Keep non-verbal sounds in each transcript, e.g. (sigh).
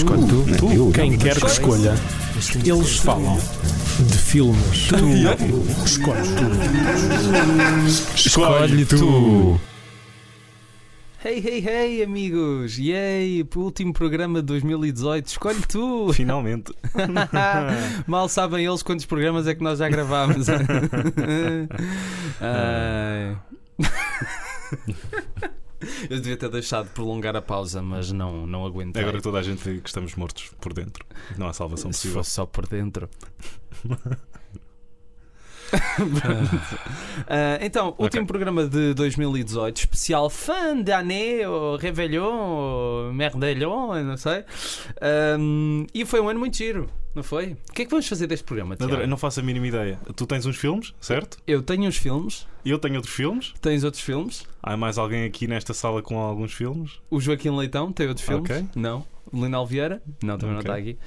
Escolhe tu. Tu. tu. Quem quer que escolha, eles falam de filmes. Tu. Escolhe tu. Escolhe tu. Hey, hey, hey, amigos! Yay! Último programa de 2018. Escolhe tu! (laughs) Finalmente. (laughs) Mal sabem eles quantos programas é que nós já gravámos. (laughs) Ai. Eu devia ter deixado de prolongar a pausa, mas não, não aguentei. Agora toda a gente vê que estamos mortos por dentro. Não há salvação Se possível. fosse só por dentro. (laughs) (laughs) Ah, então, último programa de 2018, especial fin d'année, ou Réveillon, ou Merdelhon, não sei. Ahm, e foi um ano muito giro, não foi? O que é que vamos fazer deste programa? André, não faço a mínima ideia. Tu tens uns filmes, certo? Eu tenho uns filmes, Eu tenho outros filmes. tens outros filmes. Há mais alguém aqui nesta sala com alguns filmes? O Joaquim Leitão tem outros filmes? Ok. Não. O Linal Vieira? Não, também Ok. não está aqui.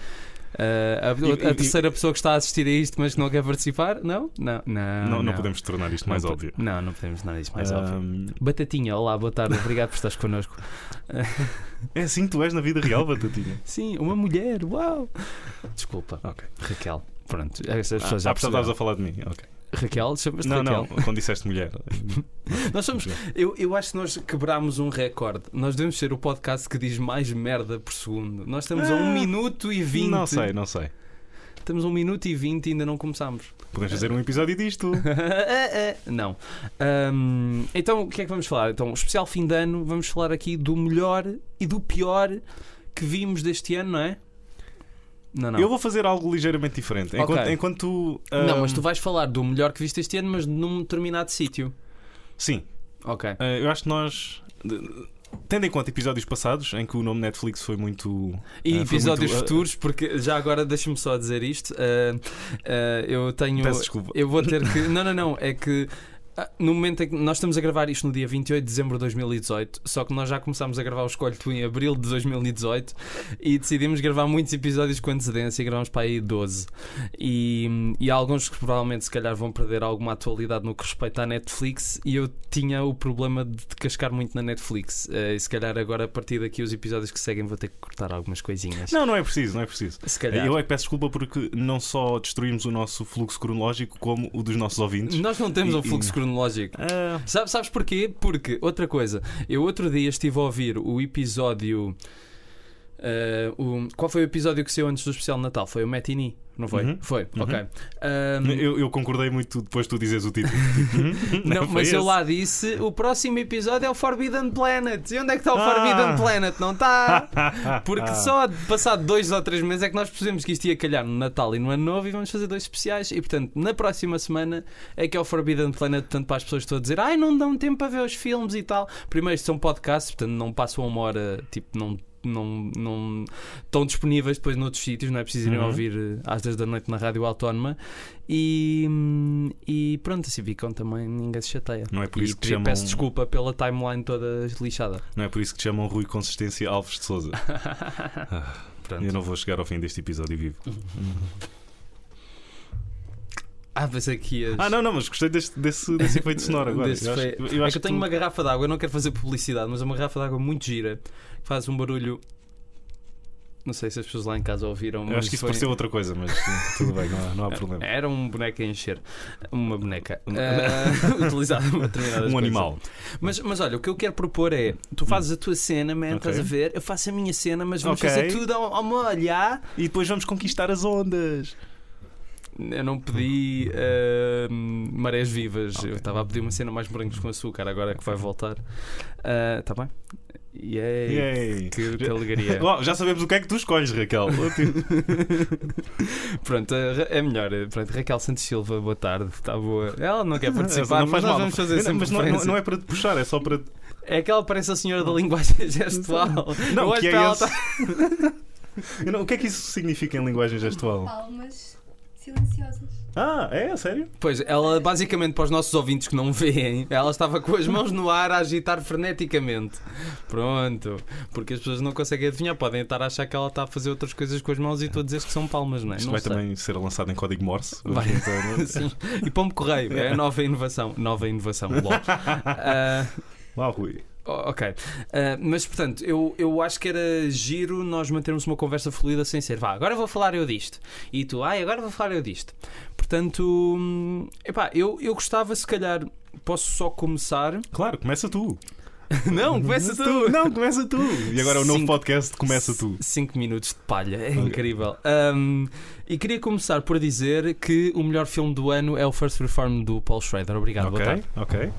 Ah, a, a terceira pessoa que está a assistir a isto, mas que não quer participar? Não? Não, não. não, não podemos tornar isto mais Não óbvio. Não, não podemos tornar isto mais óbvio. Ahm, Batatinha, olá, boa tarde, obrigado por estares connosco. é assim que tu és na vida real, Batatinha. (laughs) Sim, uma mulher, uau! Desculpa, Ok. Raquel. Pronto, essas Ah, pessoas já ah, estavas a falar de mim. Ok. Raquel, chamas-te Não, Raquel. não, quando disseste mulher. (laughs) Nós somos, eu, eu acho que nós quebrámos um recorde. Nós devemos ser o podcast que diz mais merda por segundo. Nós estamos a Ah, 1 minuto e 20. Não sei, não sei. Estamos a 1 minuto e 20 e ainda não começámos. Podemos fazer um episódio disto. (laughs) não. Ahm, então, o que é que vamos falar? Então, especial fim de ano, vamos falar aqui do melhor e do pior que vimos deste ano, não é? Não, não. Eu vou fazer algo ligeiramente diferente. Enquanto, Ok. enquanto tu. Não, mas tu vais falar do melhor que viste este ano, mas num determinado sítio. Sim, Ok. Ah, eu acho que nós. Tendo em conta episódios passados em que o nome Netflix foi muito. E foi episódios muito, ah, futuros, porque já agora deixa-me só dizer isto. eu tenho. Peço desculpa. Eu vou ter que. Não, não, não. É que. Ah, No momento em que nós estamos a gravar isto no dia 28 de dezembro de 2018, só que nós já começámos a gravar o Escolho Tu em abril de 2018 e decidimos gravar muitos episódios com antecedência e gravamos para aí 12. E, e há alguns que provavelmente se calhar vão perder alguma atualidade no que respeita à Netflix. E eu tinha o problema de cascar muito na Netflix. Eh, e se calhar agora a partir daqui os episódios que seguem vou ter que cortar algumas coisinhas. Não, não é preciso, não é preciso. Se calhar. Eu é que peço desculpa porque não só destruímos o nosso fluxo cronológico, como o dos nossos ouvintes. Nós não temos E- um fluxo cronológico. Ah, Sabe- Sabes porquê? Porque, outra coisa, eu outro dia estive a ouvir o episódio. Eh, o- qual foi o episódio que saiu antes do especial de Natal? Foi o Matini, não foi? Uhum. Foi, Uhum. ok. Ahm, eu, eu concordei muito depois de tu dizes o título. (laughs) não, foi mas eu esse. lá disse: o próximo episódio é o Forbidden Planet. E onde é que está o Ah. Forbidden Planet? Não está! (laughs) Porque só de passado dois ou três meses é que nós percebemos que isto ia calhar no Natal e no Ano Novo e vamos fazer dois especiais. E portanto, na próxima semana é que é o Forbidden Planet. Portanto, para as pessoas estão a dizer, ai, não dão tempo para ver os filmes e tal. Primeiro, são podcasts, portanto, não passam uma hora, tipo, não. Não, não estão disponíveis depois noutros sítios, não é preciso irem Uhum. ouvir eh, às 10 da noite na Rádio Autónoma e, e pronto, assim ficam também, ninguém se chateia. Não é por E isso que te pe- chamam, peço desculpa pela timeline toda lixada. não é por isso que te chamam Rui Consistência Alves de Souza. Pronto. (laughs) Eu não vou chegar ao fim deste episódio vivo. (laughs) Ah, pensei que ias. Ah, não, não, mas gostei deste, desse, desse efeito sonoro agora. Desse eu acho, eu é acho que eu que tenho tu- uma garrafa d'água, eu não quero fazer publicidade, mas é uma garrafa d'água muito gira que faz um barulho. Não sei se as pessoas lá em casa ouviram, Eu mas acho que isso foi- pareceu outra coisa, mas tudo bem, não há, não há problema. Era um boneco a encher. Uma boneca. Ah, (laughs) utilizada para determinadas Um coisas. animal. Mas, mas olha, o que eu quero propor é: tu fazes a tua cena, man, Ok. estás a ver? Eu faço a minha cena, mas vamos Ok. fazer tudo ao, ao molho, ah? E depois vamos conquistar as ondas. Eu não pedi ah, marés vivas. Eu estava a pedir uma cena mais morangos com açúcar, agora é que vai voltar. Está bem? Yay! Yay. Que, que alegria. Bom, já sabemos o que é que tu escolhes, Raquel. (laughs) Pronto, é melhor. Pronto, Raquel Santos Silva, boa tarde. Está boa. Ela não quer participar, não mas faz nós mal. vamos fazer Não, sempre mas não, não- é para te puxar, é só para. É que ela parece a senhora da linguagem (laughs) gestual. Não, que é esse- tá- (laughs) não- o que é que isso significa em linguagem gestual? Palmas silenciosas. Ah, é? Sério? Pois, ela basicamente para os nossos ouvintes que não veem, ela estava com as mãos no ar a agitar freneticamente. Pronto. Porque as pessoas não conseguem adivinhar, podem estar a achar que ela está a fazer outras coisas com as mãos e tu a dizer que são palmas, não é? Isto Não vai sei. também ser lançado em código Morse. Vai. (laughs) Sim. E pombo correio, é a nova inovação. Nova inovação. Ah, Uau, (laughs) Rui. Oh, ok. Ah, mas portanto, eu, eu acho que era giro nós mantermos uma conversa fluida sem ser vá, agora vou falar eu disto. E tu, ai, agora vou falar eu disto. Portanto, hum, epá, eu, eu gostava se calhar. Posso só começar? Claro, começa tu. (laughs) Não, começa tu! (laughs) Não, começa tu. E agora o novo Cinco- podcast começa tu. 5 minutos de palha, é Ok. incrível. Um, e queria começar por dizer que o melhor filme do ano é o First Reform do Paul Schrader. Obrigado, boa ok, tarde. ok.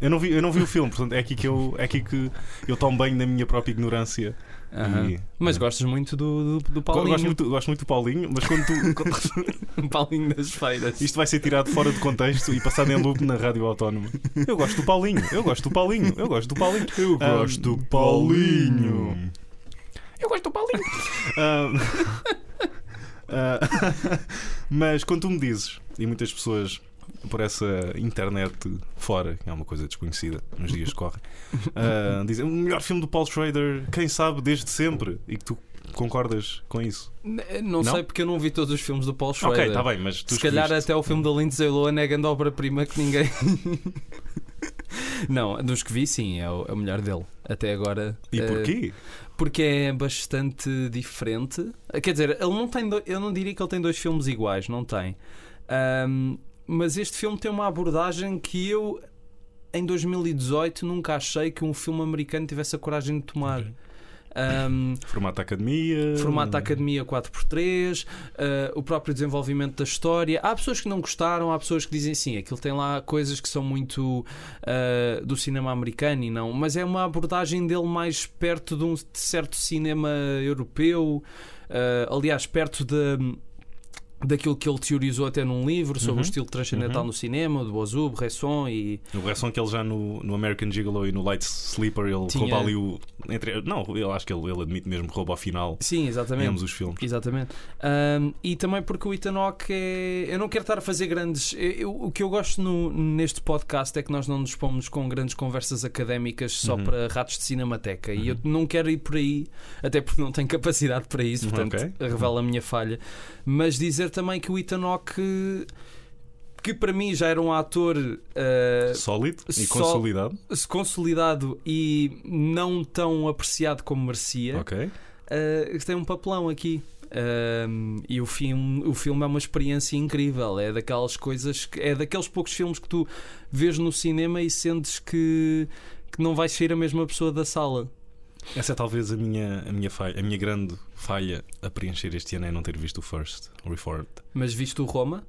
Eu não, vi, eu não vi o filme, portanto é aqui que eu, é aqui que eu tomo bem na minha própria ignorância. Aham. E- Mas gostas muito do, do, do Paulinho, Gosto muito, gosto muito do Paulinho, mas quando tu. (laughs) Paulinho das feiras. Isto vai ser tirado fora de contexto e passado em loop na rádio autónoma. Eu gosto do Paulinho, eu gosto do Paulinho, eu gosto do Paulinho. Eu gosto do Paulinho. Eu gosto do Paulinho. (laughs) Ah, (laughs) mas quando tu me dizes, e muitas pessoas por essa internet fora, que é uma coisa desconhecida nos dias que correm, (laughs) ah, dizem o melhor filme do Paul Schrader, quem sabe desde sempre, e que tu concordas com isso. N- Não, Não? sei porque eu não vi todos os filmes do Paul Schrader. Ok, está bem, mas tu Se calhar escolheste. até o filme da Lindsay Lohan é a grande obra-prima que ninguém. (laughs) não, dos que vi, sim, é o, é o melhor dele. Até agora. E eh, porquê? Porque é bastante diferente. Quer dizer, ele não tem. do- Eu não diria que ele tem dois filmes iguais, não tem. Ahm, mas este filme tem uma abordagem que eu, em 2018, nunca achei que um filme americano tivesse a coragem de tomar. Ahm, Formato academia. Formato Academia 4x3, eh, o próprio desenvolvimento da história. Há pessoas que não gostaram, há pessoas que dizem sim, aquilo tem lá coisas que são muito eh, do cinema americano e não, mas é uma abordagem dele mais perto de um certo cinema europeu, eh, aliás, perto de. Daquilo que ele teorizou até num livro sobre Uhum. o estilo transcendental Uhum. no cinema, do Ozu, Bresson e. O reação que ele já no, no American Gigolo e no Light Sleeper ele Tinha- rouba ali o. Entre, não, eu acho que ele, ele admite mesmo rouba ao final Sim, exatamente. ambos os filmes. Exatamente. Ahm, e também porque o Ethan Hawke é. Eu não quero estar a fazer grandes. eu- o que eu gosto no- neste podcast é que nós não nos pomos com grandes conversas académicas só Uhum. para ratos de cinemateca. E eu não quero ir por aí, até porque não tenho (laughs) capacidade para isso, portanto Ok. revela a minha falha. Mas dizer também que o Ethan Hawke. Que para mim já era um ator ah, Sólido e consolidado. consolidado e não tão apreciado como merecia. Ok. Uh, tem um papelão aqui. Um, e o filme, o filme é uma experiência incrível. É daquelas coisas que é daqueles poucos filmes que tu vês no cinema e sentes que, que não vais ser a mesma pessoa da sala. Essa é talvez a minha, a minha falha, a minha grande falha a preencher este ano é não ter visto o First, o Reformed. Mas viste o Roma?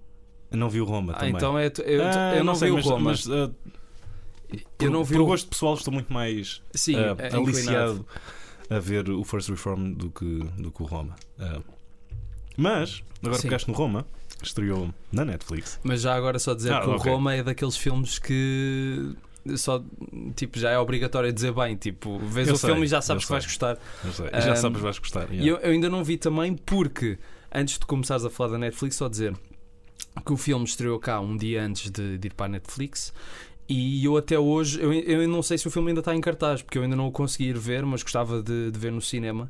Eu não vi o Roma Ah, também. então é, eu, Ah, eu não, sei, vi o Roma. mas, ah, por, eu não vi por o gosto pessoal estou muito mais Sim, ah, é inclinado. aliciado a ver o First Reform do que, do que o Roma. Ah, mas, agora Sim. pegaste no Roma, estreou na Netflix. Mas já agora só dizer Ah, que o ok. Roma é daqueles filmes que só tipo já é obrigatório dizer bem, tipo, vês Eu o sei, filme e já sabes que sei. vais gostar. Já sabes, vais gostar. E eu, eu ainda não vi também porque, antes de começares a falar da Netflix, só dizer que o filme estreou cá um dia antes de, de ir para a Netflix. E eu até hoje, eu, eu não sei se o filme ainda está em cartaz, porque eu ainda não o consegui ir ver, mas gostava de, de ver no cinema.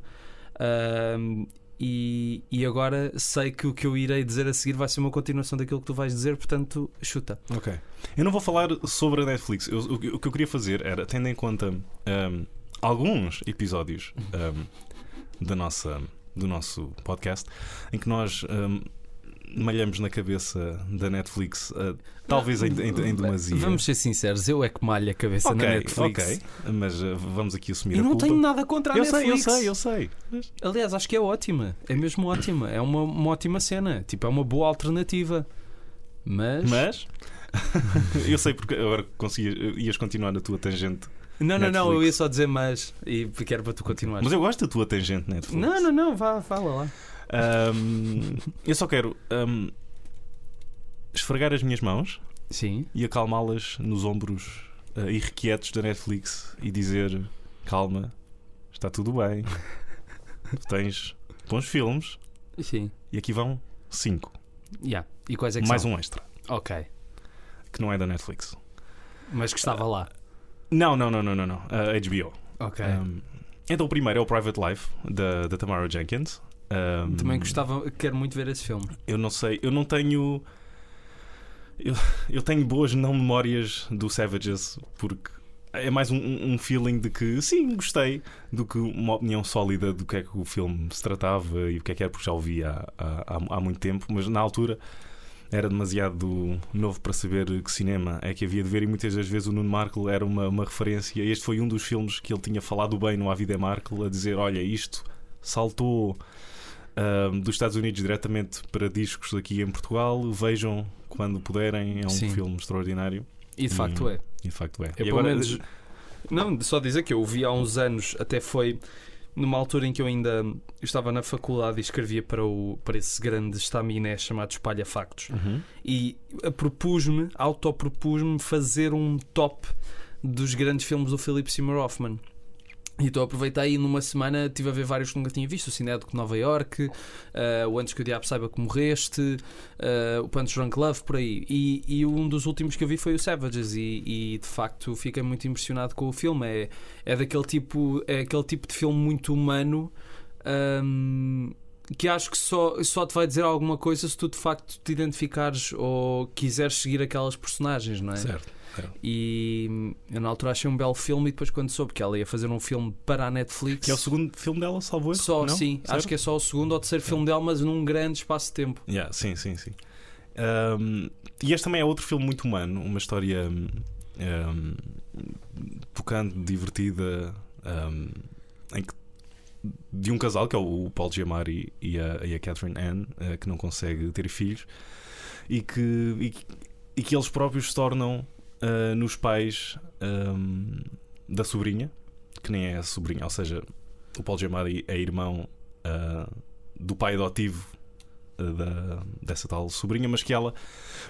E, e agora sei que o que eu irei dizer a seguir vai ser uma continuação daquilo que tu vais dizer, portanto, chuta. Ok. Eu não vou falar sobre a Netflix. Eu- o, o que eu queria fazer era, tendo em conta ahm, alguns episódios ahm, da nossa, do nosso podcast, em que nós ahm, malhamos na cabeça da Netflix, ah, talvez em, em, em demasia. Vamos ser sinceros, eu é que malho a cabeça ok, na Netflix. ok. Mas ah, vamos aqui assumir E a não culpa. tenho nada contra a eu sei, eu Netflix. sei, eu sei. Mas- Aliás, acho que é ótima. É mesmo ótima. É uma, uma ótima cena. Tipo, é uma boa alternativa. Mas. Mas (laughs) eu sei porque agora conseguias, ias continuar na tua tangente. não, não, não. Eu Netflix. ia só dizer mas. E quero para tu continuar. Mas eu gosto da tua tangente Netflix. Não, não, não. Vá, fala lá. Ahm, eu só quero ahm, esfregar as minhas mãos Sim. e acalmá-las nos ombros ah, irrequietos da Netflix e dizer: calma, está tudo bem. Tu tens bons filmes Sim. e aqui vão cinco. Yeah. E quais é que Mais são? um extra, Ok. que não é da Netflix. Mas que estava lá. Não, não, não, não, não, não. Ah, HBO. Ok. Ahm, então o primeiro é o Private Life da, da Tamara Jenkins. Ahm, Também gostava. Quero muito ver esse filme. Eu não sei, eu não tenho. Eu, eu tenho boas não memórias do Savages porque é mais um, um feeling de que sim, gostei, do que uma opinião sólida do que é que o filme se tratava e o que é que era, porque já o vi há, há, há- há muito tempo, mas na altura era demasiado novo para saber que cinema é que havia de ver e muitas das vezes o Nuno Markle era uma, uma referência. Este foi um dos filmes que ele tinha falado bem no A Vida é Markle, a dizer: Olha, isto saltou ahm, dos Estados Unidos diretamente para discos aqui em Portugal. Vejam quando puderem, é um Sim. filme extraordinário. E de facto é. E de facto é. Eu, e pelo menos- Não, só dizer que eu o vi há uns anos, até foi numa altura em que eu ainda estava na faculdade e escrevia para, o, para esse grande estaminé chamado Espalha Factos. Uhum. E propus-me, autopropus-me fazer um top dos grandes filmes do Philip Seymour Hoffman. E então aproveitei e numa semana estive a ver vários que nunca tinha visto: o Cinético de Nova York, eh, o Antes que o Diabo Saiba que Morreste, eh, o Punch Drunk Love, por aí. E, e um dos últimos que eu vi foi o Savages, e, e, de facto fiquei muito impressionado com o filme. É, é daquele tipo, é aquele tipo de filme muito humano. ahm, que acho que só, só te vai dizer alguma coisa se tu de facto te identificares ou quiseres seguir aquelas personagens, não é? Certo. E hum, eu na altura achei um belo filme e depois quando soube que ela ia fazer um filme para a Netflix. Que é o segundo filme dela, salvo erro? Só, não? sim, Certo? acho que é só o segundo ou terceiro filme dela, mas num grande espaço de tempo. Yeah, sim, sim, sim. Um, e este também é outro filme muito humano, uma história um, tocante, divertida, um, em que, de um casal que é o Paul Giamatti e a, e a Catherine Anne, uh, que não consegue ter filhos e que, e, e que eles próprios se tornam uh, nos pais um, da sobrinha, que nem é a sobrinha, ou seja, o Paul Giamatti é irmão uh, do pai adotivo da, dessa tal sobrinha, mas que ela,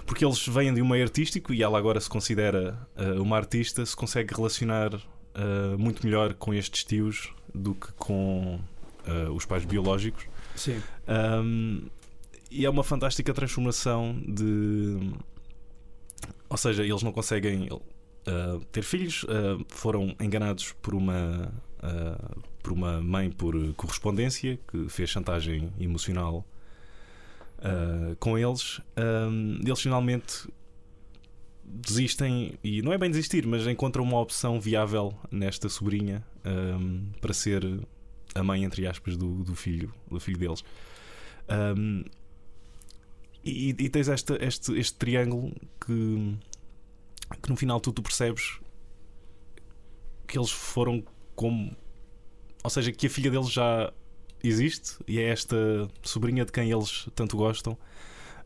porque eles vêm de um meio artístico e ela agora se considera uma artista, se consegue relacionar uh, muito melhor com estes tios do que com uh, os pais biológicos. Sim. Um, e é uma fantástica transformação de. Ou seja, eles não conseguem uh, ter filhos, foram enganados por uma, por uma mãe por correspondência que fez chantagem emocional uh, com eles. Um, eles finalmente desistem, e não é bem desistir, mas encontram uma opção viável nesta sobrinha um, para ser a mãe, entre aspas, do, do filho, do filho deles. Um, e, e tens esta, este, este triângulo que, que no final tu, tu percebes que eles foram como. Ou seja, que a filha deles já existe e é esta sobrinha de quem eles tanto gostam.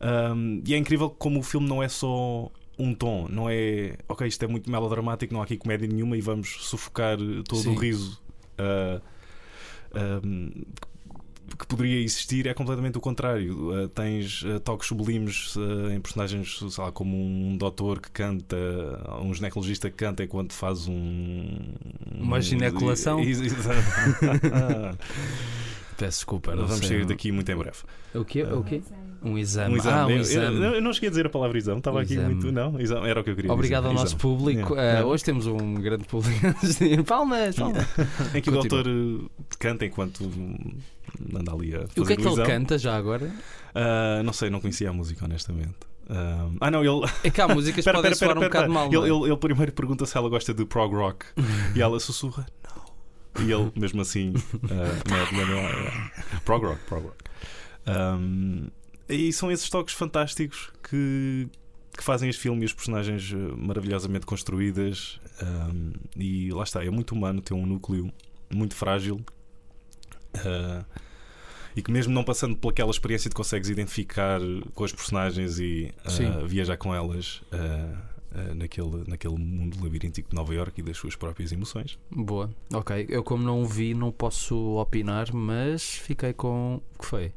Um, e é incrível como o filme não é só um tom, não é ok, isto é muito melodramático, não há aqui comédia nenhuma e vamos sufocar todo Sim. o riso uh, um, que poderia existir. É completamente o contrário. Uh, tens uh, toques sublimes uh, em personagens, sei lá, como um doutor que canta, um ginecologista que canta enquanto faz um. Uma gineculação? Exato. (laughs) Peço desculpa. não Vamos sei. sair daqui muito em breve. O quê? O quê? Um exame. Um exame. Ah, um Eu- exame. Eu, eu não cheguei a dizer a palavra exame, estava Um aqui exame. muito. Não, exame, era o que eu queria Obrigado dizer. ao nosso público. Yeah. Ah, hoje temos um grande público. (laughs) palmas, palmas. Em que o doutor uh, canta enquanto anda ali a fazer o que é que ele canta já agora? Ah, não sei, não conhecia a música, honestamente. Ah, ah, não, ele. (laughs) É que há músicas que podem espera, soar um espera, bocado mal. Ele, não é? ele, ele primeiro pergunta se ela gosta de prog rock e ela sussurra, não. E ele, mesmo assim, ah, mete- mete lá, prog rock, prog rock. Um, e são esses toques fantásticos que, que fazem este filme e os personagens eh, maravilhosamente construídas. Um, e lá está, é muito humano, tem um núcleo muito frágil. ah, e que mesmo não passando pelaquela experiência te consegues identificar com as personagens e Sim. viajar com elas ah, ah, naquele, naquele mundo labiríntico de Nova York e das suas próprias emoções. Boa, ok. Eu, como não vi, não posso opinar, mas fiquei com. O que foi?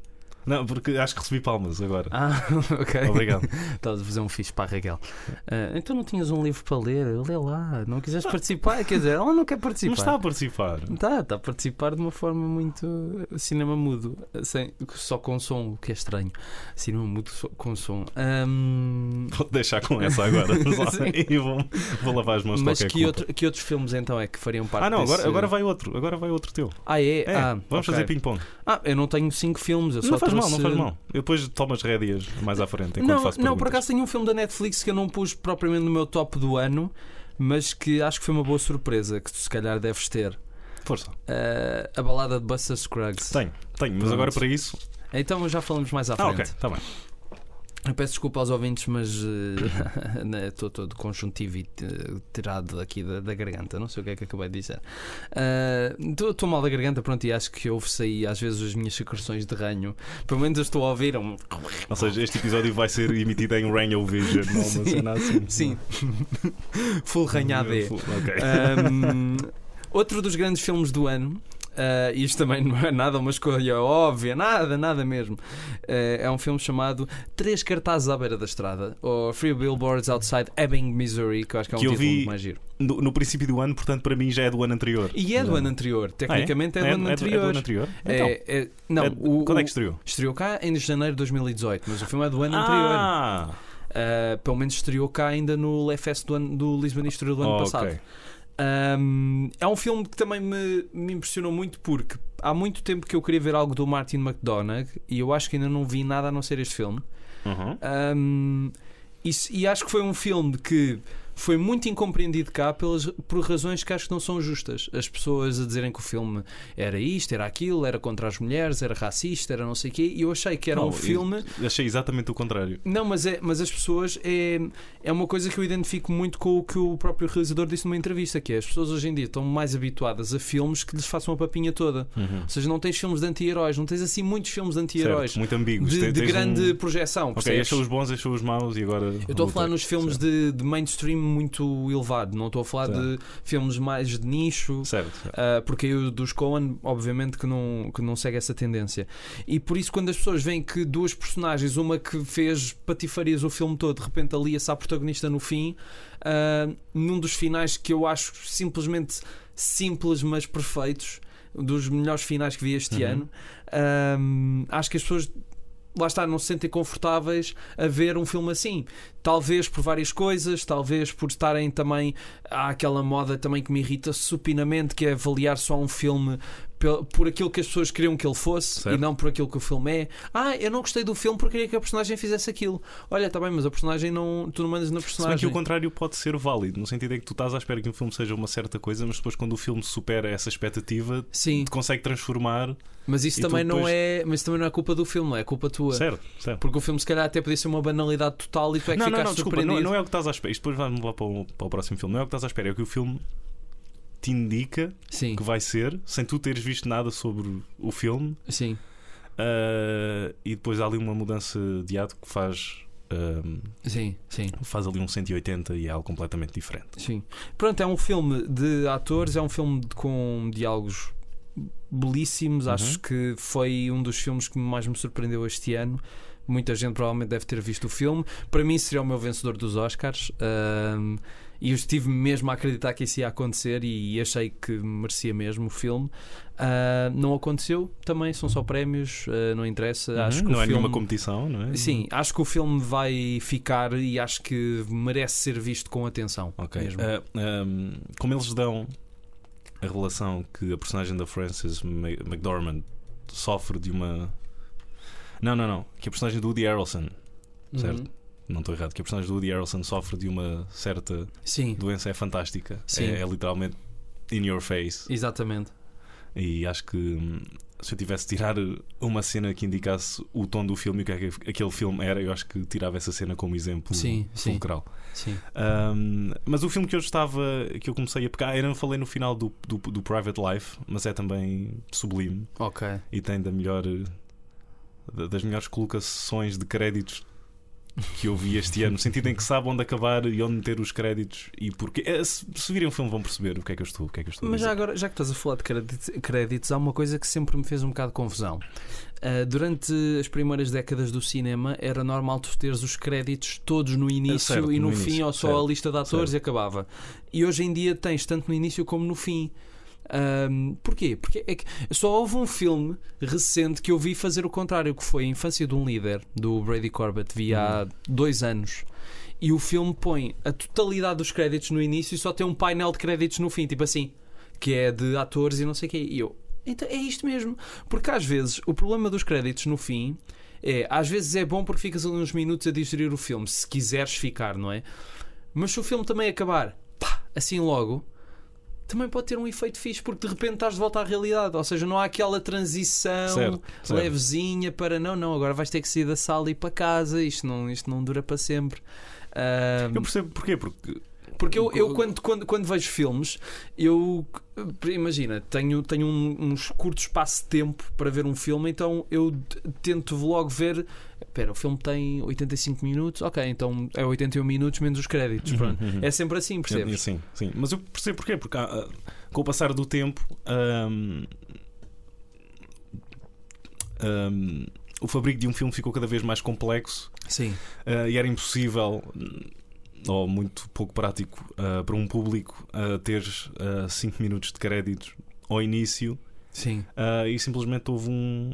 Não, porque acho que recebi palmas agora. Ah, (laughs) ok. Obrigado. Estavas a fazer um fixe para a Raquel. Ah, então não tinhas um livro para ler? Lê lá. Não quiseres participar? Quer dizer, ela não quer participar. Não está a participar. Está, está a participar de uma forma muito cinema mudo, sem, só com som, o que é estranho. Cinema mudo só- com som. Ahm, Vou-te deixar com essa agora. (laughs) E vou, vou lavar as mãos mas que, outro- que outros filmes então é que fariam parte Ah, não, agora, desse- agora vai outro. Agora vai outro teu. Ah, é? É, ah, vamos ok. fazer ping-pong. Ah, eu não tenho cinco filmes, eu só Não faz mal, não faz mal. Eu depois tomo as rédeas mais à frente Não, faço não, por acaso tenho um filme da Netflix que eu não pus propriamente no meu top do ano, mas que acho que foi uma boa surpresa que tu se calhar deves ter. Força. Uh, a balada de Buster Scruggs. Tenho, tenho, mas Pronto. agora para isso. Então já falamos mais à Ah, frente. ok, está bem. Eu peço desculpa aos ouvintes, mas eh, (laughs) né, estou todo conjuntivite eh, tirado aqui da, da garganta. Não sei o que é que acabei de dizer. Estou mal da garganta, pronto, e acho que ouve-se aí às vezes as minhas secreções de ranho. Pelo menos eu estou a ouvir um. Ou seja, este episódio vai ser emitido em Radio Vision, não uma Sim, cena assim. Sim, (laughs) full ranho AD. Ok. Um, outro dos grandes filmes do ano. Uh, isto também (laughs) não é nada uma escolha óbvia, nada, nada mesmo. Uh, é um filme chamado Três Cartazes à Beira da Estrada, ou Three Billboards Outside Ebbing, Missouri, que eu acho que é um Que eu título vi- muito mais giro. No, no princípio do ano, portanto, para mim já é do ano anterior. E é do ano anterior, tecnicamente é, Ah, do ano é, anterior. É do ano anterior? Então, É- é- não, é- o, quando é que estreou? estreou cá em janeiro de 2018, mas o filme é do ano anterior. Ah! Uh, pelo menos estreou cá ainda no Lefest do, ano, do Lisbon History do ano Oh, passado. ok. Um, é um filme que também me, me impressionou muito porque há muito tempo que eu queria ver algo do Martin McDonagh e eu acho que ainda não vi nada a não ser este filme. Uhum. Um, e, e acho que foi um filme que foi muito incompreendido cá pelas, por razões que acho que não são justas. As pessoas a dizerem que o filme era isto, era aquilo, era contra as mulheres, era racista, era não sei o quê. E eu achei que era Não, um filme. Achei exatamente o contrário. Não, mas, é, mas as pessoas é, é uma coisa que eu identifico muito com o que o próprio realizador disse numa entrevista, que é as pessoas hoje em dia estão mais habituadas a filmes que lhes façam a papinha toda. Uhum. Ou seja, não tens filmes de anti-heróis, não tens assim muitos filmes de anti-heróis muito ambíguos. de, de grande um- projeção. Ok, são os bons, são os maus e agora. Eu estou a falar nos filmes de, de mainstream muito elevado, não estou a falar Certo. de filmes mais de nicho. Certo. certo. Uh, porque o dos Coen, obviamente, que não, que não segue essa tendência. E por isso, quando as pessoas veem que duas personagens, uma que fez patifarias o filme todo, de repente alia-se à protagonista no fim, uh, num dos finais que eu acho simplesmente simples, mas perfeitos, dos melhores finais que vi este Uhum. ano, um, acho que as pessoas. Lá está, não se sentem confortáveis a ver um filme assim. Talvez por várias coisas, talvez por estarem também. Há aquela moda também que me irrita supinamente, que é avaliar só um filme por aquilo que as pessoas queriam que ele fosse Certo. e não por aquilo que o filme é. Ah, eu não gostei do filme porque queria que a personagem fizesse aquilo. Olha, está bem, mas a personagem não. Tu não mandas na Se bem personagem. que o contrário pode ser válido, no sentido é que tu estás à espera que um filme seja uma certa coisa, mas depois quando o filme supera essa expectativa, Sim, te consegue transformar. mas isso também não depois- é. Mas isso também não é culpa do filme, não é culpa tua. Certo, certo. Porque o filme se calhar até podia ser uma banalidade total e tu é que Não, não, ficaste não, desculpa, não, surpreendido. não é o que estás à espera. Isto depois vai-me levar para o, para o próximo filme. Não é o que estás à espera, é o que o filme te indica Sim, que vai ser, sem tu teres visto nada sobre o filme, sim. ah, e depois há ali uma mudança de ato que faz. ah, Sim, sim, faz ali um 180 e é algo completamente diferente. sim. Pronto, é um filme de atores, é um filme de- com diálogos belíssimos. Uhum. Acho que foi um dos filmes que mais me surpreendeu este ano. Muita gente provavelmente deve ter visto o filme. Para mim, seria o meu vencedor dos Oscars. Ahm, e eu estive mesmo a acreditar que isso ia acontecer e achei que merecia mesmo o filme. Ah, não aconteceu também, são só prémios, ah, não interessa. Acho que não é filme... nenhuma competição, não é? Sim, acho que o filme vai ficar e acho que merece ser visto com atenção. Ok. mesmo. Ah, ahm, como eles dão a relação que a personagem da Frances Ma- McDormand sofre de uma. Não, não, não. Que a personagem do Woody Harrelson, certo? Uhum. Não estou errado, que a personagem do Woody Harrelson sofre de uma certa Sim, doença é fantástica. Sim. É, é literalmente in your face. exatamente. E acho que hum, se eu tivesse de tirar uma cena que indicasse o tom do filme e o que é que aquele filme era, eu acho que tirava essa cena como exemplo Sim, sim. fulcral. Sim. Um, mas o filme que eu estava que eu comecei a pecar, eu não falei no final do, do, do Private Life, mas é também sublime Ok. e tem da melhor da- das melhores colocações de créditos que eu vi este ano, no sentido em que sabe onde acabar e onde meter os créditos e porque eh, se, se virem o filme vão perceber o que é que eu estou, o que é que eu estou a Mas dizer. já agora, já que estás a falar de créditos, créditos, há uma coisa que sempre me fez um bocado de confusão. Ah, durante as primeiras décadas do cinema era normal tu teres os créditos todos no início certo, e no, no fim início, ou só certo, a lista de atores certo. e acabava. E hoje em dia tens tanto no início como no fim. Ahm, porquê? Porque é que só houve um filme recente que eu vi fazer o contrário, que foi A Infância de um Líder, do Brady Corbett, vi há dois anos. E o filme põe a totalidade dos créditos no início e só tem um painel de créditos no fim, tipo assim, que é de atores e não sei o quê. E eu, então é isto mesmo. Porque às vezes o problema dos créditos no fim é, às vezes é bom porque ficas ali uns minutos a digerir o filme, se quiseres ficar, não é? Mas se o filme também acabar, pá, assim logo, também pode ter um efeito fixe, porque de repente estás de volta à realidade. Ou seja, não há aquela transição Certo, certo. levezinha para não, não, agora vais ter que sair da sala e ir para casa, isto não, isto não dura para sempre. Eu percebo porquê, porque porque eu, eu quando, quando, quando vejo filmes, eu imagina, tenho, tenho um- uns curtos espaço de tempo para ver um filme, então eu tento logo ver. Espera, o filme tem 85 minutos, ok, então é 81 minutos menos os créditos. Pronto. Uhum. É sempre assim, Eu- percebes? Sim, sim. Mas eu percebo porquê, porque ah, ah, com o passar do tempo ahm, o fabrico de um filme ficou cada vez mais complexo Sim, ah, e era impossível hum, ou muito pouco prático ah, para um público ah, ter 5 minutos de créditos ao início sim. ah, e simplesmente houve um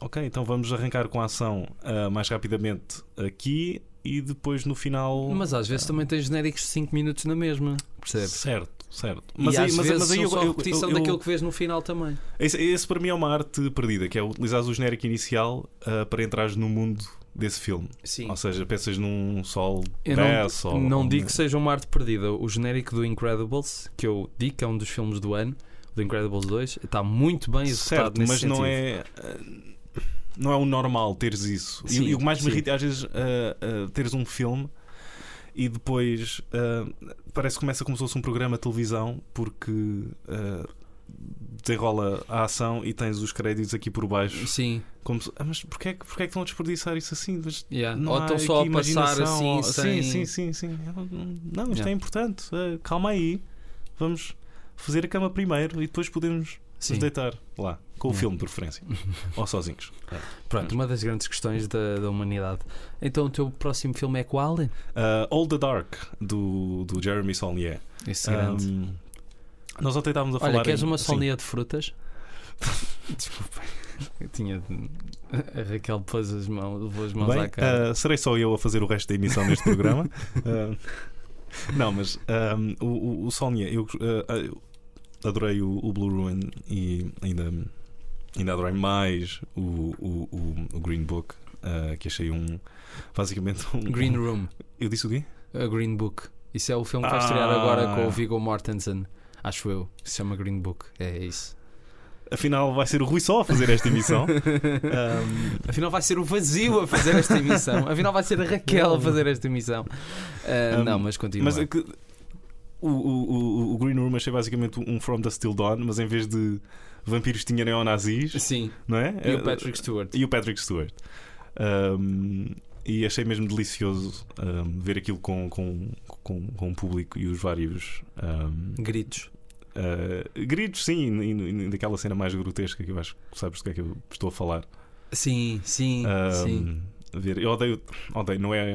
ok, então vamos arrancar com a ação ah, mais rapidamente aqui e depois no final Mas às vezes também tens genéricos de 5 minutos na mesma, percebes? Certo, certo. e às vezes mas aí são eu- só eu- repetição eu- eu- daquilo que vês no final também. Esse, esse para mim é uma arte perdida, que é utilizar o genérico inicial ah, para entrares no mundo desse filme. Sim. Ou seja, pensas num sol Eu não, Bass ou não digo que seja uma arte perdida. O genérico do Incredibles, que eu digo que é um dos filmes do ano, do Incredibles 2, está muito bem executado certo, nesse mas não sentido. é ah, não é o normal teres isso. E- Sim, e, o que mais me irrita é às vezes ah, ah, teres um filme e depois ah, parece que começa como se fosse um programa de televisão porque desenrola a ação e tens os créditos aqui por baixo. Sim, Como se, ah, mas porquê, é que- porquê é que vão desperdiçar isso assim? Mas yeah. Não ou estão só a passar assim, ou- sem... Sim, sim, sim, sim. Não, isto Yeah. é importante. Eh, Calma aí. Vamos fazer a cama primeiro e depois podemos Sim. nos deitar lá. Com o Yeah. filme, de preferência. (laughs) Ou sozinhos. Pronto, uma das grandes questões da, da humanidade. Então o teu próximo filme é qual? Uh, All the Dark, do, do Jeremy Saulnier. Esse grande. Um, nós ontem estávamos a falar. Olha, queres em- uma solnia de frutas? (laughs) Desculpa. Eu tinha. (laughs) A Raquel pôs as mãos, levou as mãos Bem, à cara. uh, serei só eu a fazer o resto da emissão neste programa. Uh, (laughs) não, mas um, o, o, o Saulnier, eu uh, adorei o, o Blue Ruin e ainda, ainda adorei mais o, o, o, Green Book, que achei um. Basicamente um. Green Room, Eu disse o quê? a Green Book. Isso é o filme que vai estrear Ah. agora com o Viggo Mortensen. Acho eu. Se chama Green Book. É isso. Afinal, vai ser o Rui só a fazer esta emissão. (laughs) Um, Afinal, vai ser o vazio a fazer esta emissão. Afinal, vai ser a Raquel a fazer esta emissão. Ah, Um, não, mas continua. Mas é que o, o, o, Green Room achei basicamente um From the Still Dawn, mas em vez de vampiros tinha neonazis, Sim. não é? E o Patrick Stewart. E o Patrick Stewart. Um, e achei mesmo delicioso um, ver aquilo com, com, com, com o público e os vários um, Gritos. Uh, gritos, sim, e, e, daquela cena mais grotesca que eu acho que sabes do que é que eu estou a falar. Sim, sim, Um, sim. Ver. Eu odeio, odeio, não é,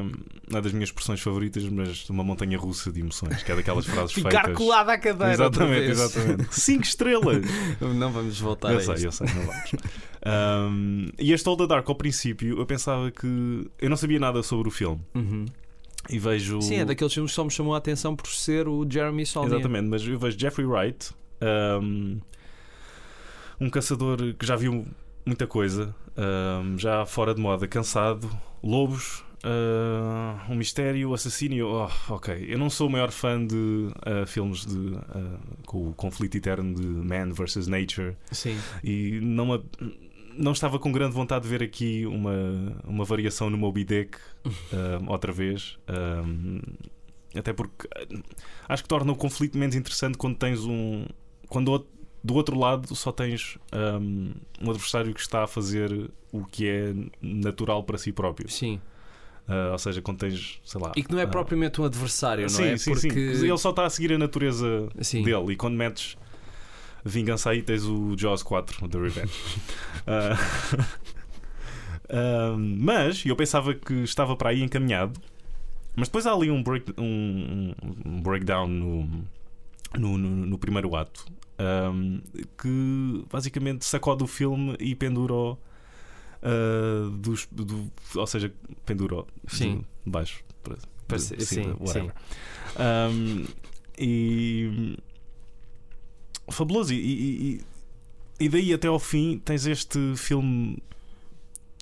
não é das minhas expressões favoritas, mas uma montanha russa de emoções, que é daquelas frases (laughs) Ficar feitas. colado à cadeira. Exatamente, exatamente. (laughs) Cinco estrelas! Não vamos voltar eu a sei, isto. eu sei, não vamos. Um, e este All the Dark, ao princípio, eu pensava que. Eu não sabia nada sobre o filme. Uhum. E vejo. Sim, é daqueles filmes que só me chamou a atenção por ser o Jeremy Saulnier. Exatamente, mas eu vejo Jeffrey Wright, um, um caçador que já viu muita coisa, um, já fora de moda, cansado, lobos, uh, um mistério, assassínio. Oh, ok, eu não sou o maior fã de uh, filmes de, uh, com o conflito eterno de man versus nature Sim. e não me- não estava com grande vontade de ver aqui uma, uma variação no Moby Dick (laughs) outra vez. Até porque uh, acho que torna o conflito menos interessante quando tens um. Quando do outro lado só tens um, um adversário que está a fazer o que é natural para si próprio. Sim. Uh, ou seja, quando tens, sei lá. E que não é uh, propriamente um adversário, não sim, é? sim, Porque... sim. Ele só está a seguir a natureza Sim. dele. E quando metes vingança aí, tens o Jaws 4, o The Revenge. (laughs) Ah, (laughs) ah, mas eu pensava que estava para aí encaminhado. Mas depois há ali um, break, um, um breakdown no, no, no- no primeiro ato ahm, que basicamente sacode o filme e pendura dos, do, ou seja, pendura Sim. de baixo para, sim, whatever. Um, e fabuloso. E, e- e- daí até ao fim tens este filme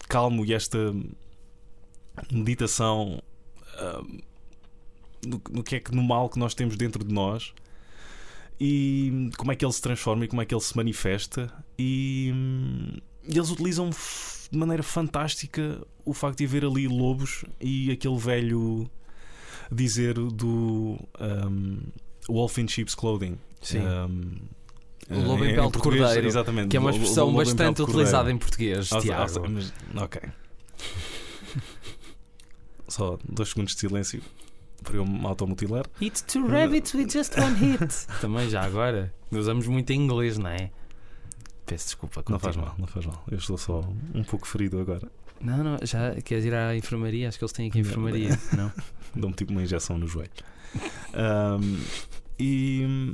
calmo e esta meditação um, no, no que é que no mal que nós temos dentro de nós e como é que ele se transforma e como é que ele se manifesta e, e eles utilizam de maneira fantástica o facto de haver ali lobos e aquele velho dizer do um, Wolf in Sheep's Clothing. Sim. Um, O lobo em pele de cordeiro, exatamente. Que é uma expressão em bastante utilizada em português, Ah, Tiago. ah, mas- ok. (laughs) Só dois segundos de silêncio para eu me automutilar. Eat two rabbits with just one hit. (laughs) Também já agora. Usamos muito em inglês, não é? Peço desculpa. Não faz mal, não faz mal. Eu estou só um pouco ferido agora. Não, não, já queres ir à enfermaria? Acho que eles têm aqui a enfermaria. Não. (laughs) Dou-me tipo uma injeção no joelho. Ahm, e.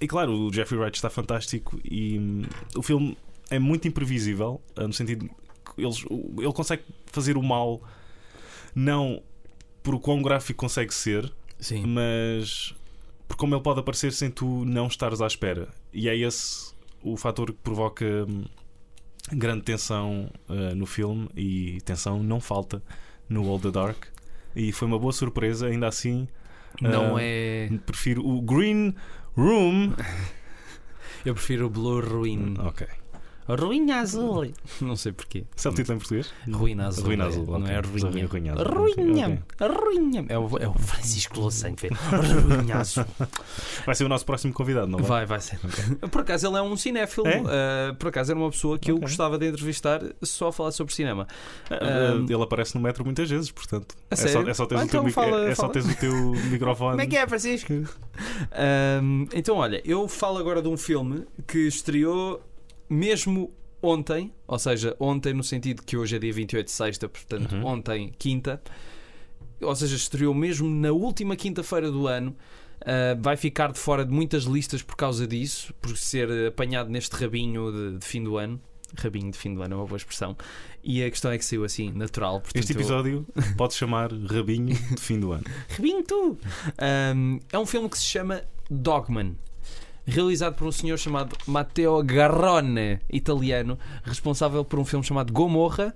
E claro, o Jeffrey Wright está fantástico e hum, o filme é muito imprevisível, ah, no sentido que eles, ele consegue fazer o mal não por o quão gráfico consegue ser, Sim. mas por como ele pode aparecer sem tu não estares à espera. E é esse o fator que provoca hum, grande tensão ah, no filme e tensão não falta no All the Dark. E foi uma boa surpresa, ainda assim. Não ah, é. Prefiro o Green Room. Eu prefiro o Blue Ruin. Ok. Ruinha azul. (laughs) Não sei porquê. Esse é o título em português? Ruína azul. Ruína é- azul. Não é ruinha. Ruinha azul. Ruinha. Ruinha. É o, é o Francisco Louçã que fez. Ruinha azul. (laughs) Vai ser o nosso próximo convidado, não vai? Vai, vai ser. Por acaso ele é um cinéfilo. É? uh, por acaso era uma pessoa que eu Ok. gostava de entrevistar só a falar sobre cinema. Ah, Um, Ele aparece no metro muitas vezes, portanto. A é, só, é só teres Ah, o teu, então mic- fala- é só fala. teres o teu microfone. (laughs) Como é que é, Francisco? Então, olha, eu falo agora de um filme que estreou mesmo ontem, ou seja, ontem no sentido que hoje é dia 28 de sexta, portanto, Uhum. ontem, quinta, ou seja, estreou mesmo na última quinta-feira do ano. Uh, vai ficar de fora de muitas listas por causa disso, por ser apanhado neste rabinho de, de fim do ano. Rabinho de fim do ano é uma boa expressão. E a questão é que saiu assim, natural. Portanto, Este episódio pode chamar Rabinho de fim do ano. (laughs) Rebinho tu! Um, é um filme que se chama Dogman. Realizado por um senhor chamado Matteo Garrone, italiano, responsável por um filme chamado Gomorra,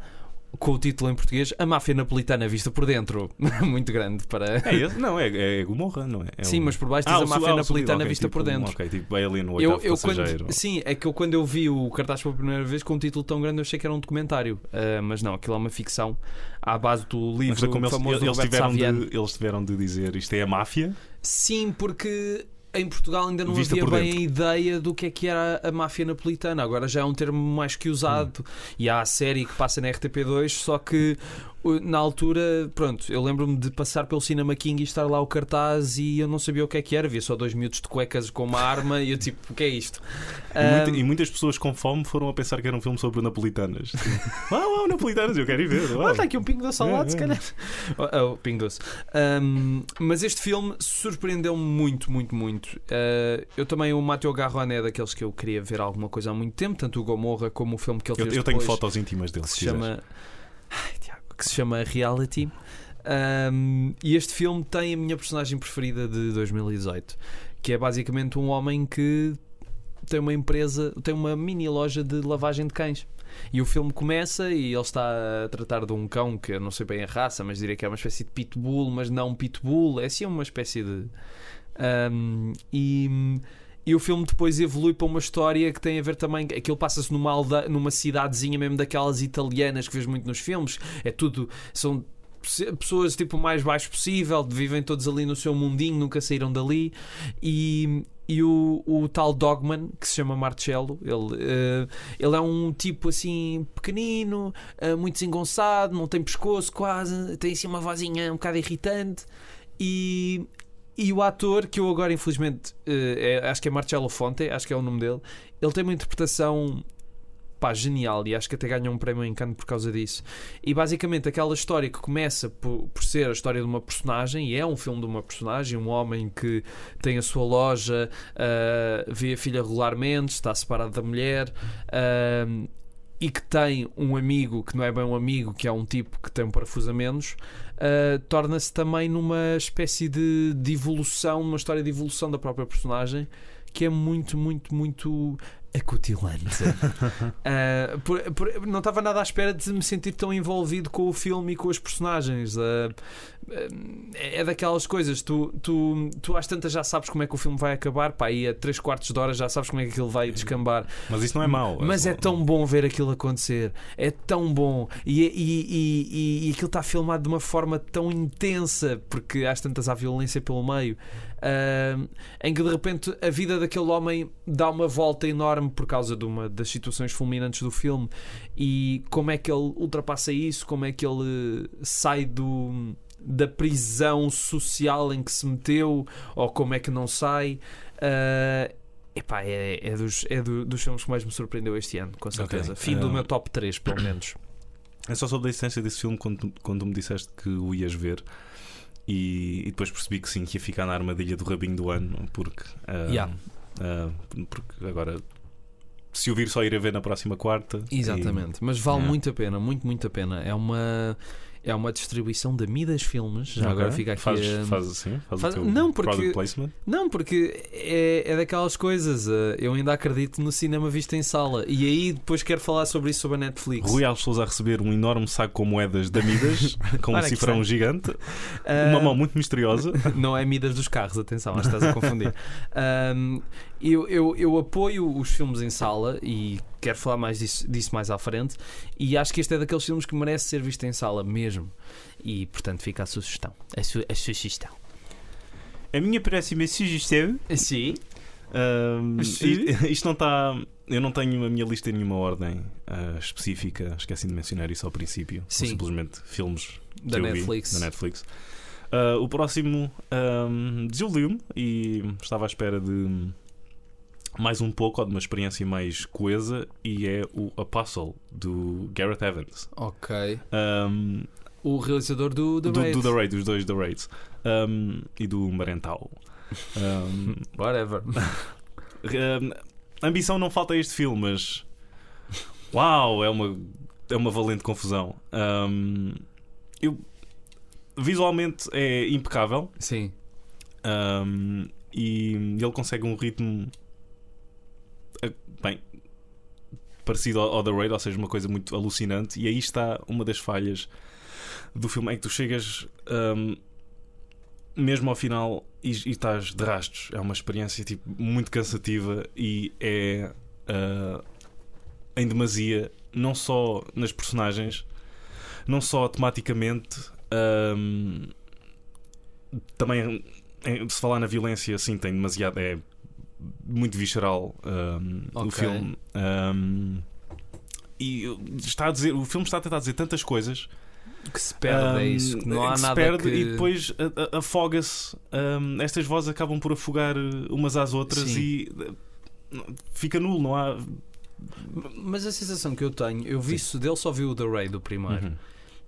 com o título em português A Máfia Napolitana Vista por Dentro. (laughs) Muito grande para. É esse? Não, é, é Gomorra, não é? É Sim, mas por baixo diz Ah, A Máfia ah, Napolitana subido, ok, Vista por tipo, dentro. Ok, tipo Alien, o Eu, oitavo eu passageiro. quando, sim, é que eu quando eu vi o cartaz pela primeira vez com um título tão grande eu achei que era um documentário. Ah, mas não, aquilo é uma ficção à base do Mas livro como eles, famoso do eles, Roberto tiveram de, eles tiveram de dizer isto é a máfia. Sim, porque em Portugal ainda não Vista havia bem a ideia do que é que era a máfia napolitana. Agora já é um termo mais que usado. Hum. E há a série que passa na RTP2, só que na altura, pronto, eu lembro-me de passar pelo Cinema King e estar lá o cartaz e eu não sabia o que é que era. Havia só dois miúdos de cuecas com uma arma e eu tipo, o que é isto? E, muita- e muitas pessoas com fome foram a pensar que era um filme sobre napolitanas. (laughs) Uau, uau, napolitanas, eu quero ir ver. uau. Ah, está aqui um pingo doce ao É, lado, se é. calhar. (laughs) Oh, oh, pingo doce. Um, mas este filme surpreendeu-me muito, muito, muito. Uh, eu também, o Matteo Garrone é daqueles que eu queria ver alguma coisa há muito tempo, tanto o Gomorra como o filme que ele Eu, fez eu tenho depois, fotos íntimas dele, se se chama... Ai, que se chama Reality. Um, e este filme tem a minha personagem preferida de 2018, que é basicamente um homem que tem uma empresa, tem uma mini loja de lavagem de cães. E o filme começa e ele está a tratar de um cão que eu não sei bem a raça, mas diria que é uma espécie de pitbull, mas não pitbull, é sim uma espécie de. Um, e, e o filme depois evolui para uma história que tem a ver também. Aquilo passa-se numa, alde- numa cidadezinha mesmo daquelas italianas que vês muito nos filmes. É tudo. São pe- pessoas tipo o mais baixo possível, vivem todos ali no seu mundinho, nunca saíram dali. E, e o, o tal Dogman, que se chama Marcello, ele, eh, ele é um tipo assim pequenino, eh, muito desengonçado, não tem pescoço quase, tem assim uma vozinha um bocado irritante. E, e o ator, que eu agora infelizmente eh, é- acho que é Marcello Fonte, acho que é o nome dele, ele tem uma interpretação pá, genial e acho que até ganhou um prémio em Cannes por causa disso. E basicamente aquela história que começa por, por ser a história de uma personagem, e é um filme de uma personagem, um homem que tem a sua loja, ah, vê a filha regularmente, está separado da mulher. ah, e que tem um amigo que não é bem um amigo, que é um tipo que tem um parafuso a menos, ah, torna-se também numa espécie de, de evolução, uma história de evolução da própria personagem que é muito, muito, muito acutilante. (laughs) Ah, por- por- não estava nada à espera de me sentir tão envolvido com o filme e com os personagens. Ah, é é daquelas coisas, tu, tu, tu às tantas já sabes como é que o filme vai acabar, pá, e a 3 quartos de hora já sabes como é que aquilo vai descambar. Mas isso não é mau. Mas é só- tão bom ver aquilo acontecer. É tão bom. E, e, e, e, e aquilo está filmado de uma forma tão intensa, porque às tantas há violência pelo meio, ah, em que de repente a vida daquele homem dá uma volta enorme por causa de uma das situações fulminantes do filme. E como é que ele ultrapassa isso? Como é que ele sai do. Da prisão social em que se meteu, ou como é que não sai, Ah, Epá, é, é, dos, é do- dos filmes que mais me surpreendeu este ano, com certeza. Ok. Fim do Ah. meu top 3, pelo menos. É só sobre a existência desse filme quando, quando me disseste que o ias ver. E, e depois percebi que sim, que ia ficar na armadilha do rabinho do ano, porque. ah, Yeah. ah, porque agora. Se o vir só ir a ver na próxima quarta. Exatamente. Mas vale Yeah. muito a pena, muito, muito a pena. É uma, é uma distribuição da Midas Filmes. Já Ok. agora fica aqui. Faz, a- faz assim? Faz, Faz- não, porque-? Não, porque é, é daquelas coisas. eh, Eu ainda acredito no cinema visto em sala. E aí depois quero falar sobre isso sobre a Netflix. Rui Alves Souza a receber um enorme saco com moedas da Midas, (laughs) com um cifrão gigante, Ah, uma mão muito misteriosa. (laughs) Não é Midas dos carros, atenção, acho que estás a confundir. (laughs) Ahm, eu, eu, eu apoio os filmes em sala e quero falar mais disso, disso mais à frente. E acho que este é daqueles filmes que merece ser visto em sala mesmo. E portanto fica a sugestão. A, su a sugestão. A minha próxima sugestão. Sim. Sim. isto, (laughs) isto não está. Eu não tenho a minha lista em nenhuma ordem ah, específica. Esqueci de mencionar isso ao princípio. Sim. simplesmente filmes Da eu vi Netflix. da Netflix. Ah, o próximo ahm, desiludiu-me e estava à espera de mais um pouco ou de uma experiência mais coesa e é o Apostle do Gareth Evans. Ok. Ahm, O realizador do The do, Raid. do The Raid, dos dois The Raids Ahm, e do Marental. Ahm, (laughs) Whatever. ambição não falta a este filme, mas uau, é uma, é uma valente confusão. Eu, visualmente é impecável Sim. e ele consegue um ritmo bem parecido ao, The Raid, ou seja, uma coisa muito alucinante. E aí está uma das falhas do filme: é que tu chegas ahm, mesmo ao final e, e estás de rastos. É uma experiência tipo, muito cansativa e é ah, em demasia, não só nas personagens, não só tematicamente. ahm, também se falar na violência, sim, tem demasiado. É muito visceral ahm, o Ok. filme. Ahm, e está a dizer, o filme está a tentar dizer tantas coisas Que se perde, é ahm, isso. Que não há que se nada perde que... e depois afoga-se. Estas vozes acabam por afogar eh, umas às outras Sim. e eh, fica nulo, não há. Mas a sensação que eu tenho, eu vi isso dele, só vi o The Raid, o primeiro. Uhum.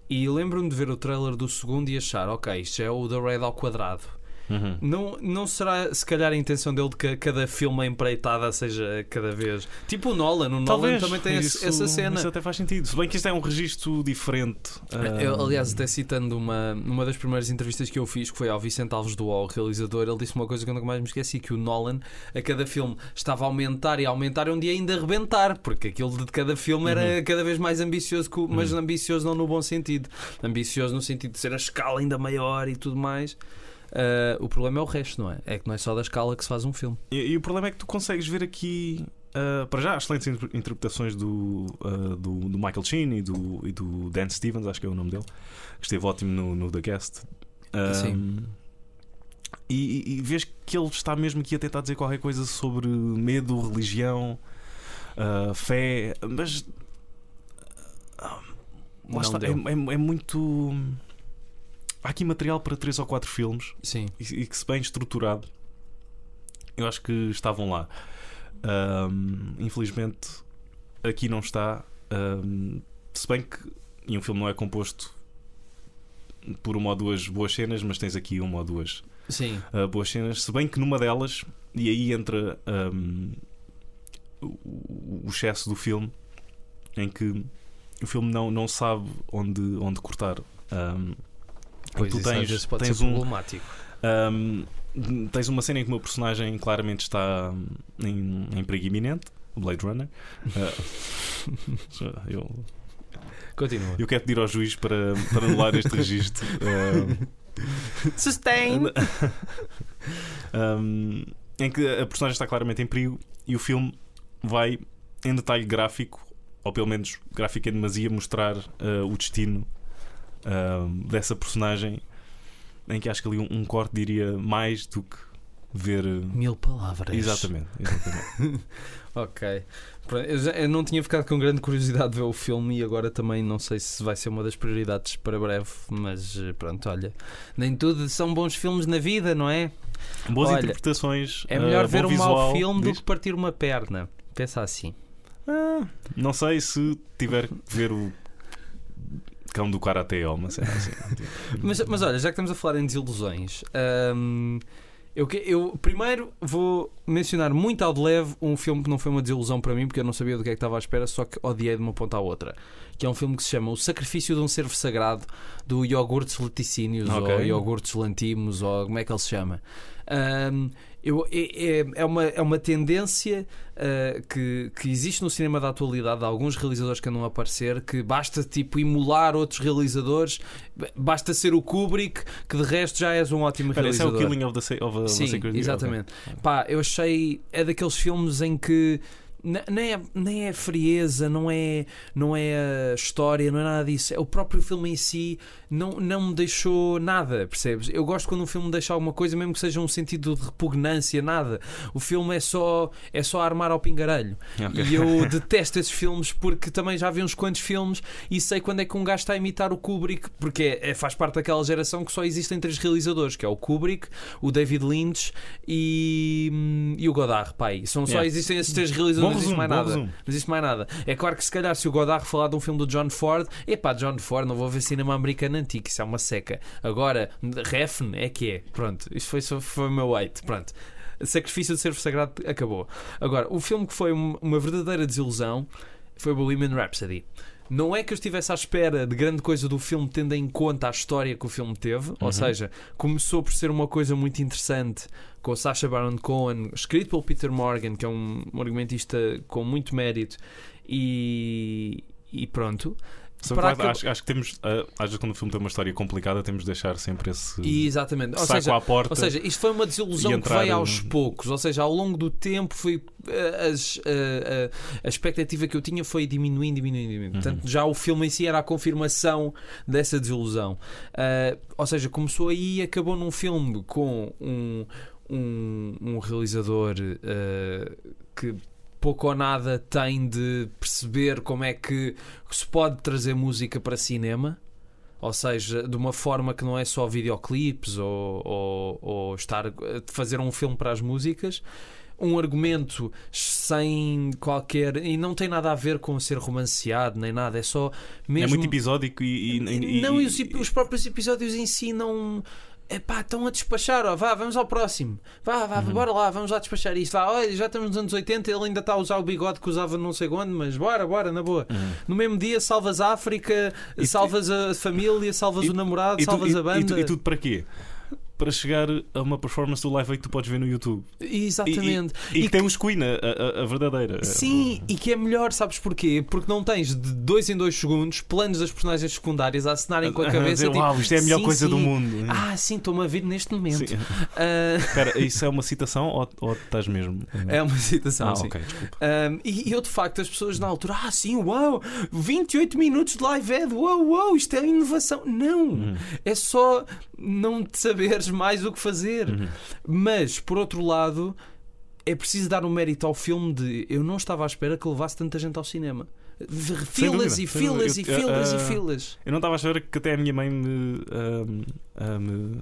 E lembro-me de ver o trailer do segundo e achar, ok, isto é o The Raid ao quadrado. Uhum. Não, não será se calhar a intenção dele de que cada filme a empreitada seja cada vez. Tipo o Nolan, o Nolan Talvez também tem esse- isso- essa cena. Isso até faz sentido. Se bem que isto é um registro diferente. Eu, ahm, aliás, até citando uma, uma das primeiras entrevistas que eu fiz, que foi ao Vicente Alves do O, realizador, ele disse uma coisa que eu nunca mais me esqueci: que o Nolan, a cada filme, estava a aumentar e a aumentar um dia ainda a rebentar, porque aquilo de cada filme era Uhum. cada vez mais ambicioso, mas ambicioso não no bom sentido, ambicioso no sentido de ser a escala ainda maior e tudo mais. Ah, o problema é o resto, não é? É que não é só da escala que se faz um filme. E, e o problema é que tu consegues ver aqui, ah, para já, excelentes inter- interpretações do, ah, do, do Michael Sheen e do, e do Dan Stevens, acho que é o nome dele, que esteve ótimo no, no The Guest. Sim. E, e- vês que ele está mesmo aqui a tentar dizer qualquer coisa sobre medo, religião, fé, mas lá Não está, é, é- é muito. Há aqui material para três ou quatro filmes Sim. e, e que, se bem estruturado, eu acho que estavam lá. Ahm, infelizmente, aqui não está. Ahm, se bem que e um filme não é composto por uma ou duas boas cenas, mas tens aqui uma ou duas Sim. ah, boas cenas. Se bem que numa delas, e aí entra ahm, o, excesso do filme, em que o filme não, não sabe onde, onde cortar. Ahm, Pois tu isso tens, vezes pode tens ser um, problemático. um, tens uma cena em que o meu personagem claramente está em, em perigo iminente Blade Runner. Uh, (laughs) (laughs) eu, Continua. eu quero pedir ao juiz para, para anular este registro. Uh, (laughs) Sustain! um, em que a personagem está claramente em perigo e o filme vai em detalhe gráfico, ou pelo menos gráfico em demasia, mostrar uh, o destino uh, dessa personagem. Em que acho que ali um, um corte diria mais do que ver. uh, Mil palavras. Exatamente, exatamente. (laughs) Ok. Eu, já- eu não tinha ficado com grande curiosidade de ver o filme e agora também não sei se vai ser uma das prioridades para breve, mas eh, pronto, olha. Nem tudo são bons filmes na vida, não é? Boas Olha, interpretações. É uh, melhor bom ver um mau visual, filme do diz? que partir uma perna. Pensa assim. Ah, não sei se tiver que ver o cão do Karate cena assim. (laughs) Mas, mas olha, já que estamos a falar em desilusões, hum, eu, eu primeiro vou mencionar muito ao de leve um filme que não foi uma desilusão para mim, porque eu não sabia do que é que estava à espera, só que odiei de uma ponta à outra. Que é um filme que se chama O Sacrifício de um Servo Sagrado, do Iogurtes Laticínios, Ok. ou Iogurtes Lantimos, ou como é que ele se chama. Hum, eu- é, é- é uma, é uma tendência uh, que, que existe no cinema da atualidade, há alguns realizadores que andam a aparecer, que basta tipo emular outros realizadores, basta ser o Kubrick, que de resto já és um ótimo Espera, esse é o realizador. Killing of the, of a Sim, exatamente. Pá, eu achei. É daqueles filmes em que. Nem é, nem é frieza, não é, não é a história, não é nada disso. É o próprio filme em si não, não me deixou nada, percebes? Eu gosto quando um filme me deixa alguma coisa, mesmo que seja um sentido de repugnância, nada. O filme é só, é só armar ao pingarelho. Ok. E eu detesto esses filmes porque também já vi uns quantos filmes e sei quando é que um gajo está a imitar o Kubrick, porque é, é- faz parte daquela geração que só existem três realizadores, que é o Kubrick, o David Lynch e, hum, e o Godard, pai. São só Yeah. existem esses três realizadores, existe mais nada. resumo. Não existe mais nada. É claro que se calhar se o Godard falar de um filme do John Ford, epá, John Ford, não vou ver cinema americano antigo, isso é uma seca. Agora, Refn é que é. Pronto, isto foi, foi o meu weight. Pronto. Sacrifício de Servo Sagrado acabou. Agora, o filme que foi um- uma verdadeira desilusão foi o Bohemian Rhapsody. Não é que eu estivesse à espera de grande coisa do filme, tendo em conta a história que o filme teve, ou Uhum. seja, começou por ser uma coisa muito interessante com o Sacha Baron Cohen, escrito pelo Peter Morgan, que é um, um argumentista com muito mérito, e, e pronto. Para que acho, acho que temos, ah, às vezes quando o filme tem uma história complicada, temos de deixar sempre esse E, exatamente. Ou seja, à porta. Ou seja, isto foi uma desilusão que veio aos no- poucos. Ou seja, ao longo do tempo foi, eh, as, eh, eh, a expectativa que eu tinha foi diminuindo, diminuindo, diminuindo. Uhum. Portanto, já o filme em si era a confirmação dessa desilusão. Eh, ou seja, começou aí e acabou num filme com um, um, um realizador eh, que pouco ou nada tem de perceber como é que se pode trazer música para cinema. Ou seja, de uma forma que não é só videoclipes ou, ou, ou estar fazer um filme para as músicas. Um argumento sem qualquer. E não tem nada a ver com ser romanceado nem nada, é só mesmo. É muito episódico e. e- e- não, e- os, os próprios episódios em si não. Epá, estão a despachar, ó, vá, vamos ao próximo. Vá, vá, Uhum. bora lá, vamos lá despachar isto. Vá, olha, já estamos nos anos 80, ele ainda está a usar o bigode que usava não sei quando, mas bora, bora, na boa. Uhum. No mesmo dia salvas a África, E- salvas a família, salvas e- o namorado, tu- salvas e- a banda. e tu- e tudo para quê? Para chegar a uma performance do Live que tu podes ver no YouTube. Exatamente. E, que tem os Queen, a, a- a verdadeira. Sim, e que é melhor, sabes porquê? Porque não tens de dois em dois segundos planos das personagens secundárias a acenarem com a cabeça. dizer, tipo, Uau, isto é a melhor sim, coisa do sim. mundo. Ah, sim, estou-me a vir neste momento. (laughs) Ah, Espera, isso é uma citação ou, ou estás mesmo? é uma citação, Ah, sim. ok, desculpa. Um, e, e eu, de facto, as pessoas na altura, ah, sim, uau, 28 minutos de live ad, uau, uau, isto é inovação. Não, Uhum. é só não te saberes mais o que fazer. Uhum. Mas, por outro lado, é preciso dar um mérito ao filme de eu não estava à espera que levasse tanta gente ao cinema. Filas dúvida, e filas dúvida. e Eu- filas ah, e filas. Eu não estava a achar que até a minha mãe me, ah, me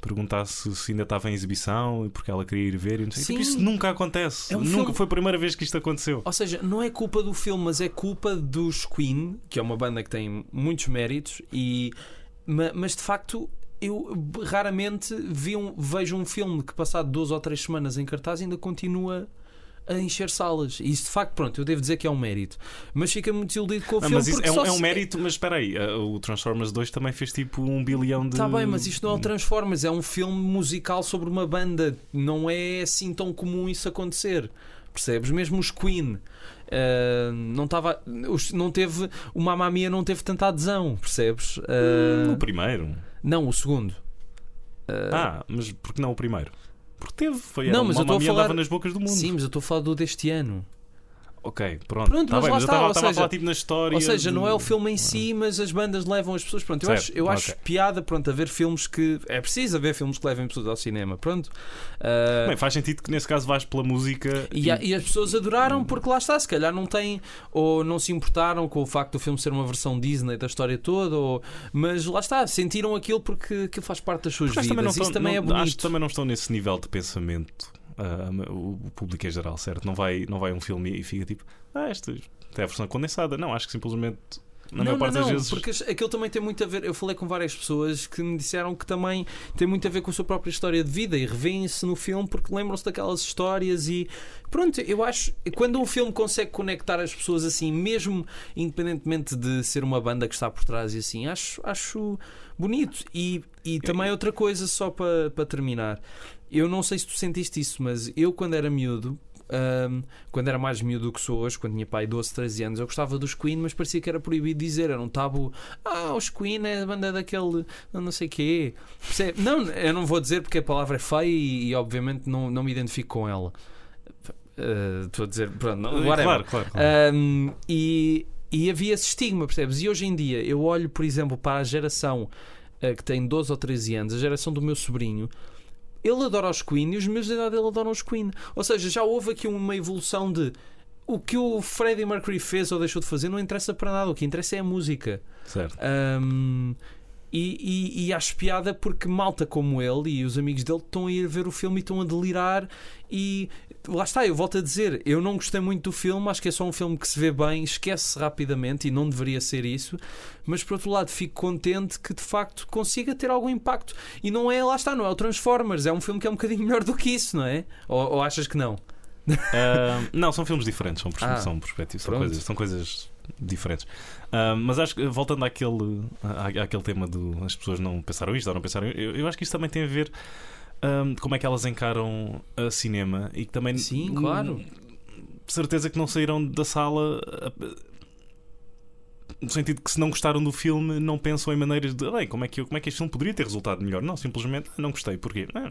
perguntasse se ainda estava em exibição e porque ela queria ir ver. E não sei. Sim. Tipo, isso nunca acontece. É um nunca filme- foi a primeira vez que isto aconteceu. Ou seja, não é culpa do filme, mas é culpa dos Queen, que é uma banda que tem muitos méritos, e ma- mas de facto eu raramente vi um- vejo um filme que passado duas ou três semanas em cartaz ainda continua a encher salas. E isso de facto, pronto, eu devo dizer que é um mérito. Mas fica muito desiludido com o filme mas isso é, um, é um mérito, mas espera aí, ah, o Transformers 2 também fez tipo um bilhão de. Está Tá bem, mas isto não é o Transformers, é um filme musical sobre uma banda. Não é assim tão comum isso acontecer. percebes? Mesmo os Queen. Uh, não, tava, os- não teve o Mamma Mia não teve tanta adesão, percebes? Uh, O primeiro. Não, o segundo. Ah, mas por que não o primeiro? Porque teve. Foi Não, mas uma eu estou a falar- nas bocas do mundo. sim, mas eu estou a falar do deste ano. Ok, pronto. Pronto, Tá mas bem, lá mas eu está, estava ou estava a falar tipo na história. Ou seja, de- não é o filme em si, mas as bandas levam as pessoas. Pronto, eu Certo, acho, eu acho ok. piada pronto, a ver filmes que. É preciso haver filmes que levem pessoas ao cinema. Pronto. Uh, Bem, faz sentido que nesse caso vais pela música. E, há- e as pessoas adoraram porque lá está, se calhar não têm ou não se importaram com o facto do filme ser uma versão Disney da história toda, ou, mas lá está, sentiram aquilo porque aquilo faz parte das suas Porque acho que vidas. também não Isso estão, também não- é bonito. Acho que também não estão nesse nível de pensamento. Ah, o, público em geral, certo? Não vai, não vai a um filme e fica tipo, ah, esta é a versão condensada. Não, acho que simplesmente, na não, maior parte não, das não, vezes. porque aquilo também tem muito a ver. Eu falei com várias pessoas que me disseram que também tem muito a ver com a sua própria história de vida e revêem-se no filme porque lembram-se daquelas histórias. E pronto, eu acho quando um filme consegue conectar as pessoas assim, mesmo independentemente de ser uma banda que está por trás e assim, acho, acho bonito. E, e também outra coisa, só para, para terminar, eu não sei se tu sentiste isso, mas eu quando era miúdo. ahm, quando era mais miúdo do que sou hoje, quando tinha pai 12, 13 anos, eu gostava dos Queen, mas parecia que era proibido dizer, era um tabu. Ah, os Queen é a banda daquele não sei quê. Percebe? Não, eu não vou dizer porque a palavra é feia e, e, obviamente não, não me identifico com ela. Ah, Estou a dizer, pronto, não, whatever. claro, claro. claro. Um, e, e havia esse estigma, percebes? E hoje em dia eu olho, por exemplo, para a geração uh, que tem 12 ou 13 anos, a geração do meu sobrinho. Ele adora os Queen e os meus da idade dele adoram os Queen. Ou seja, já houve aqui uma evolução de o que o Freddie Mercury fez ou deixou de fazer não interessa para nada. O que interessa é a música. certo. Um, e, e, e acho piada porque malta como ele e os amigos dele estão a ir ver o filme e estão a delirar. E lá está, eu volto a dizer, eu não gostei muito do filme, acho que é só um filme que se vê bem, esquece-se rapidamente e não deveria ser isso. Mas por outro lado, fico contente que de facto consiga ter algum impacto. E não é, lá está, não é o Transformers, é um filme que é um bocadinho (laughs) melhor do que isso, não é? Ou, ou achas que não? Ah, não, são filmes diferentes, são, Ah, são perspectivas, são coisas, são coisas diferentes. Ah, mas acho que, voltando àquele, à- àquele tema do as pessoas não pensaram isto ou não pensaram, eu, eu acho que isso também tem a ver ah, como é que elas encaram a cinema e que também Sim, claro. certeza que não saíram da sala no sentido que se não gostaram do filme não pensam em maneiras de bem, como é que, eu- como é que este filme poderia ter resultado melhor não, simplesmente "Ah, não gostei, porquê? Não, não.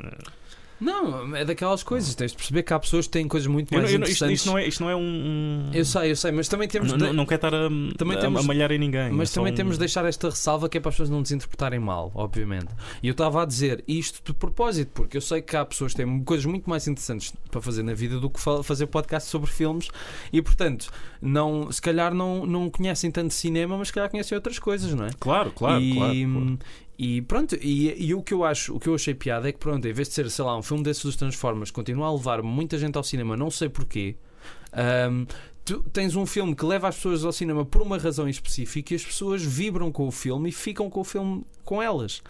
Não, é daquelas coisas. Tens de perceber que há pessoas que têm coisas muito Eu mais eu isto, interessantes. isto não é, isto não é um, Eu sei, eu sei, mas também temos não, de... não, quer estar a, Também a- temos- a malhar em ninguém. Mas é também um- temos de deixar esta ressalva que é para as pessoas não desinterpretarem mal, obviamente. E eu estava a dizer isto de propósito, porque eu sei que há pessoas que têm coisas muito mais interessantes para fazer na vida do que fa- fazer podcast sobre filmes e, portanto, não, se calhar não, não conhecem tanto cinema, mas se calhar conhecem outras coisas, não é? Claro, claro, e, claro, claro. E pronto, e, e o que eu acho, o que eu achei piada é que pronto, em vez de ser, sei lá, um filme desses dos Transformers, continua a levar muita gente ao cinema, não sei porquê. ahm, tu tens um filme que leva as pessoas ao cinema por uma razão específica e as pessoas vibram com o filme e ficam com o filme com elas.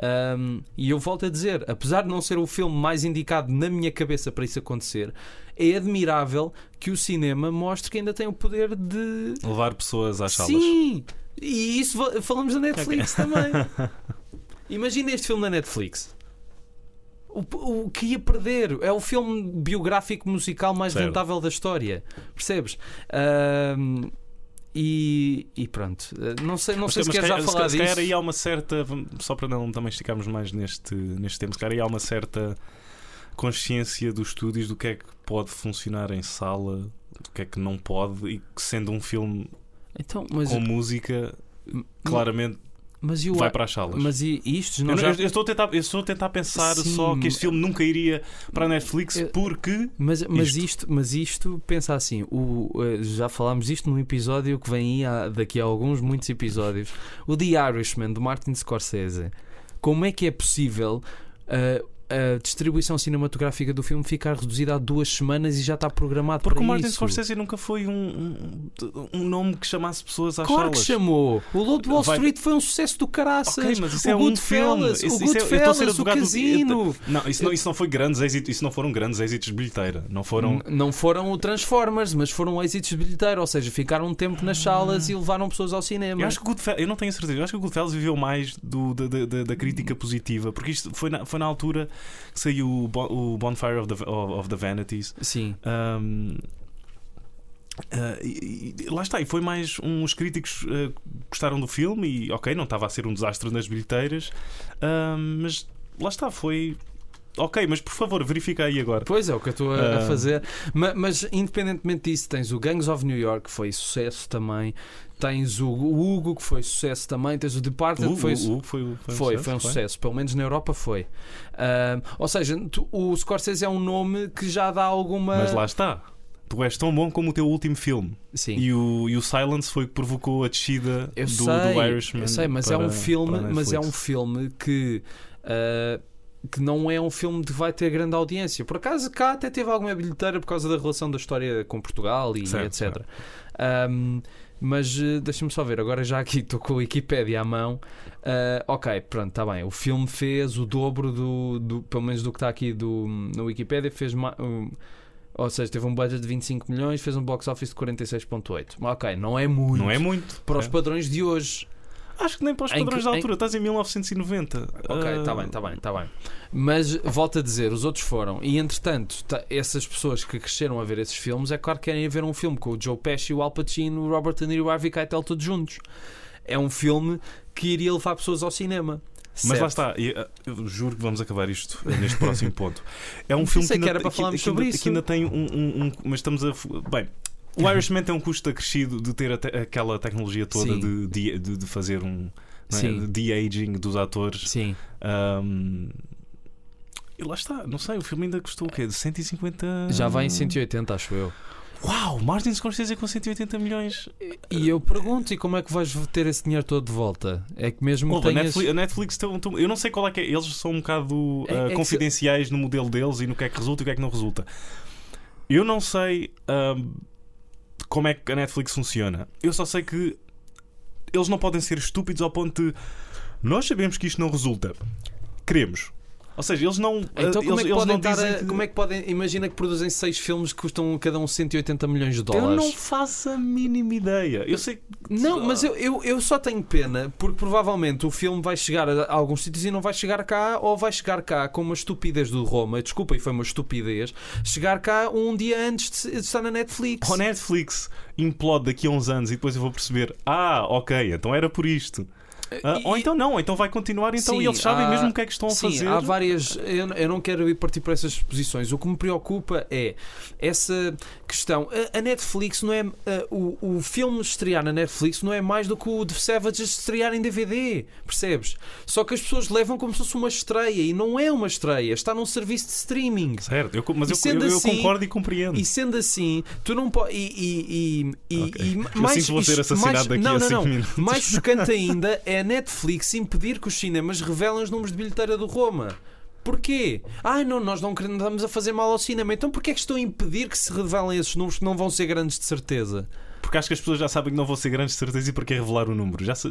Ahm, e eu volto a dizer, apesar de não ser o filme mais indicado na minha cabeça para isso acontecer, é admirável que o cinema mostre que ainda tem o poder de Levar pessoas às salas. Sim! E isso fa- falamos da Netflix também. (laughs) Imagina este filme da Netflix. O, o que ia perder é o filme biográfico musical mais Certo. rentável da história. Percebes? Ahm, e, e pronto. Uh, Não sei, não sei se queres já calhar- falar se calhar disso. aí há uma certa. Só para não também esticarmos mais neste, neste tema, se calhar aí há uma certa consciência dos estúdios do que é que pode funcionar em sala, do que é que não pode, e que sendo um filme Então, mas, com música, claramente mas, eu, vai para as salas. mas e isto Eu, não não- já... eu- eu estou a tentar, eu estou a tentar pensar Sim, só que este filme nunca iria para a Netflix Eu- porque. Mas, mas, Isto. isto. mas isto, pensa assim, o, eh, já falámos isto num episódio que vem aí há- daqui a alguns, muitos episódios. O The Irishman, do Martin Scorsese. Como é que é possível eh, a distribuição cinematográfica do filme ficar reduzida a duas semanas e já está programado Porque para o Martin isso? Scorsese nunca foi um, um, um nome que chamasse pessoas às Claro salas. que chamou. O Lobo de Wall Vai- Street foi um sucesso do caraças. Ok, mas isso o é um Goodfellas, filme. o Isso- isso é- Goodfellas, o advogado do- Casino. Não, isso não, isso não foi grandes êxitos, isso não foram grandes êxitos de bilheteira. Não foram. N- Não foram o Transformers, mas foram êxitos de bilheteiro, ou seja, ficaram um tempo nas salas e levaram pessoas ao cinema. Eu acho que o Goodfellas, eu não tenho certeza, eu acho que o Goodfellas viveu mais do, da, da- da- da crítica positiva, porque isto foi na, foi na altura que saiu o, Bon- o Bonfire of the, of, the Vanities. Sim. Um, ah, e- e- lá está, e foi mais uns críticos ah, gostaram do filme e ok, não estava a ser um desastre nas bilheteiras, ah, mas lá está, foi ok, mas por favor, verifica aí agora. Pois é, o que eu estou a, a Ah. fazer. Ma- Mas, independentemente disso, tens o Gangs of New York, que foi sucesso também. Tens o Hugo, que foi sucesso também. Tens o Departed, O, que foi, o- o foi, foi, foi, foi um sucesso. Pelo menos na Europa foi. Ah, ou seja, tu- o Scorsese é um nome que já dá alguma. Mas lá está. Tu és tão bom como o teu último filme. Sim. E o, e o Silence foi o que provocou a descida Eu do, sei, do Irishman. eu sei, mas para- é um filme, mas é um filme que ah, que não é um filme que vai ter grande audiência. Por acaso cá até teve alguma bilheteira por causa da relação da história com Portugal e Certo, etc. certo. Ahm, mas eh, deixa-me só ver, agora já aqui (laughs) estou com a Wikipédia à mão. Ah, ok, pronto, está bem. O filme fez o dobro do, do pelo menos do que está aqui do, na Wikipédia, fez um, ou seja, teve um budget de 25 milhões, fez um box office de 46.8. Ok, não é muito. Não é muito. para os É. padrões de hoje. Acho que nem para os Em padrões que- da em- altura. Estás em 1990. Ok, está bem, está bem, está bem. Mas volto a dizer, os outros foram. E entretanto, tá- essas pessoas que cresceram a ver esses filmes, é claro que querem ver um filme com o Joe Pesci, o Al Pacino, o Robert De Niro e o Harvey Keitel todos juntos. É um filme que iria levar pessoas ao cinema. Mas lá está, e, ah, eu juro que vamos acabar isto eh, neste próximo ponto. É um filme que, ainda, era para que- ainda- que tem um, um- um- Mas estamos a. Bem, o Irishman tem um custo acrescido de ter te- aquela tecnologia toda de, de, de- fazer um. é? Sim. De aging dos atores. Sim. Ahm, e lá está, não sei, o filme ainda custou o quê? De 150. Já vai em 180, acho eu. Uau, Martin Scorsese com 180 milhões. E eu pergunto, e como é que vais ter esse dinheiro todo de volta? É que mesmo Ouve, que a, tenhas... Netflix, a Netflix um- tem um- eu não sei qual é que é. Eles são um bocado É- ah, é que confidenciais no modelo deles e no que é que resulta e o que é que não resulta. Eu não sei ahm, como é que a Netflix funciona. Eu só sei que eles não podem ser estúpidos ao ponto de nós sabemos que isto não resulta. Queremos. Ou seja, eles não. Então ah, como eles, é que eles podem estar a- que- Como é que podem... Imagina que produzem seis filmes que custam cada um 180 milhões de Eu dólares. não faço a mínima ideia. Eu sei que. Não, mas eu, eu, eu só tenho pena porque provavelmente o filme vai chegar a, alguns sítios e não vai chegar cá, ou vai chegar cá com uma estupidez do Roma. Desculpa, e foi uma estupidez. Chegar cá um dia antes de estar na Netflix. O Netflix implode daqui a uns anos e depois eu vou perceber: ah, ok, então era por isto. Ah, E- ou então não, então vai continuar, então Sim, e eles sabem há- mesmo o que é que estão a Sim, fazer. há várias. Eu, eu não quero ir partir para essas posições. O que me preocupa é essa questão. A, a Netflix não é. a- o, o filme estrear na Netflix não é mais do que o The Savages estrear em DVD. Percebes? Só que as pessoas levam como se fosse uma estreia e não é uma estreia. Está num serviço de streaming. Certo, eu, mas eu, eu, eu assim- concordo e compreendo. E sendo assim, tu não podes. E, e, e, e- Ok. e Eu mais, sinto que vou ser assassinado mais- daqui não, a não, 5 não. minutos. Mais chocante ainda é a Netflix impedir que os cinemas revelem os números de bilheteira do Roma. Porquê? Ai, não, nós não queremos, estamos a fazer mal ao cinema. Então porquê é que estão a impedir que se revelem esses números que não vão ser grandes de certeza? Porque acho que as pessoas já sabem que não vão ser grandes de certeza e porque é revelar o número. Já, sa-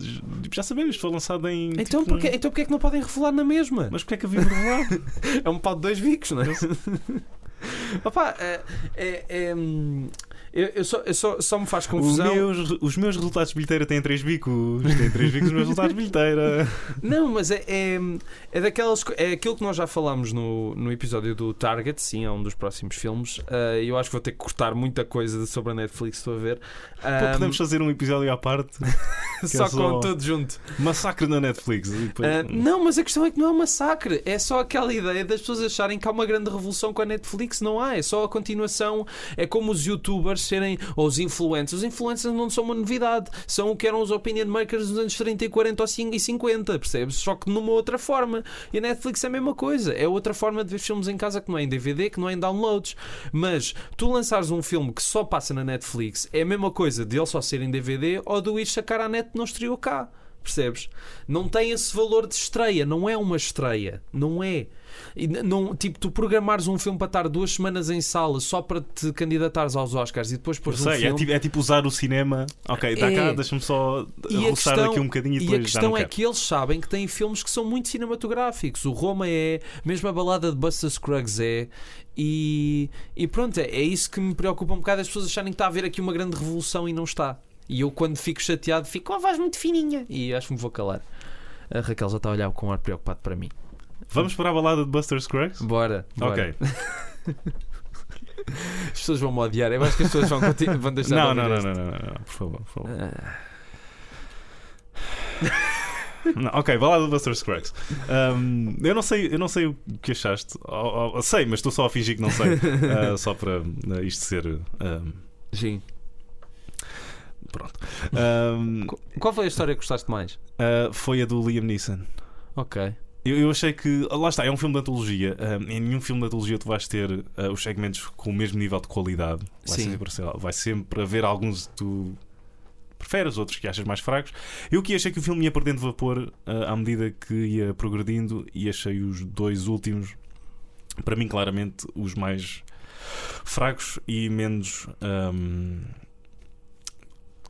já sabemos, foi lançado em. Então tipo, porquê, então porquê é que não podem revelar na mesma? Mas porque é que havia de revelar? (laughs) É um pau de dois bicos, não é? (laughs) Opa, é, é- é, hum, eu, eu só, eu só, só me faz confusão. meus, os meus resultados de bilheteira têm 3 bicos. Têm 3 bicos os meus resultados de bilheteira. (laughs) Não, mas é, é, é daquelas. É aquilo que nós já falámos no, no episódio do Target, sim, é um dos próximos filmes. Ah, eu acho que vou ter que cortar muita coisa sobre a Netflix, estou a ver. Pô, Ah, podemos fazer um episódio à parte. (laughs) só é com só- tudo junto. Massacre na Netflix. Depois- Ah, não, mas a questão é que não é um massacre. É só aquela ideia das pessoas acharem que há uma grande revolução com a Netflix. Não há. É só a continuação. É como os youtubers serem. Ou os influencers. Os influencers não são uma novidade. São o que eram os opinion makers dos anos 30 e 40 ou 5 e 50. Percebes? Só que numa outra forma. E a Netflix é a mesma coisa. É outra forma de ver filmes em casa que não é em DVD, que não é em downloads. Mas tu lançares um filme que só passa na Netflix é a mesma coisa de ele só ser em DVD ou de o ir sacar à net não estreou cá. Percebes? Não tem esse valor de estreia, não é uma estreia, não é. E não, tipo, tu programares um filme para estar duas semanas em sala só para te candidatares aos Oscars e depois pôres um sei, é filme. tipo, é tipo usar o cinema. Ok, dá É. cá, deixa-me só roçar questão- aqui um bocadinho e E a depois questão é que eles sabem que têm filmes que são muito cinematográficos. O Roma é, mesmo a balada de Buster Scruggs é. E, e pronto, é, é isso que me preocupa um bocado as pessoas acharem que está a haver aqui uma grande revolução e não está. E eu, quando fico chateado, fico com a voz muito fininha e acho que me vou calar. A Raquel já está a olhar com um ar preocupado para mim. Vamos para a balada de Buster Scruggs? Bora. bora. Ok. (laughs) As pessoas vão me odiar. Eu acho que as pessoas vão, vão deixar Não, de não, não, não, não, não, não, por favor, por favor. Ah, (laughs) Não, ok, balada de Buster Scruggs. Um, eu não sei, eu não sei o que achaste. Oh, oh, sei, mas estou só a fingir que não sei. Uh, (laughs) só para uh, isto ser. um, Sim. pronto. Um, Qu- Qual foi a história que gostaste mais? uh, foi a do Liam Neeson. Ok. Eu, eu achei que. Lá está, é um filme de antologia. Um, em nenhum filme de antologia tu vais ter uh, os segmentos com o mesmo nível de qualidade. Vai Sim. sempre, lá, vai sempre haver alguns que tu preferes, outros que achas mais fracos. Eu que achei que o filme ia perdendo vapor uh, à medida que ia progredindo e achei os dois últimos, para mim, claramente, os mais fracos e menos um,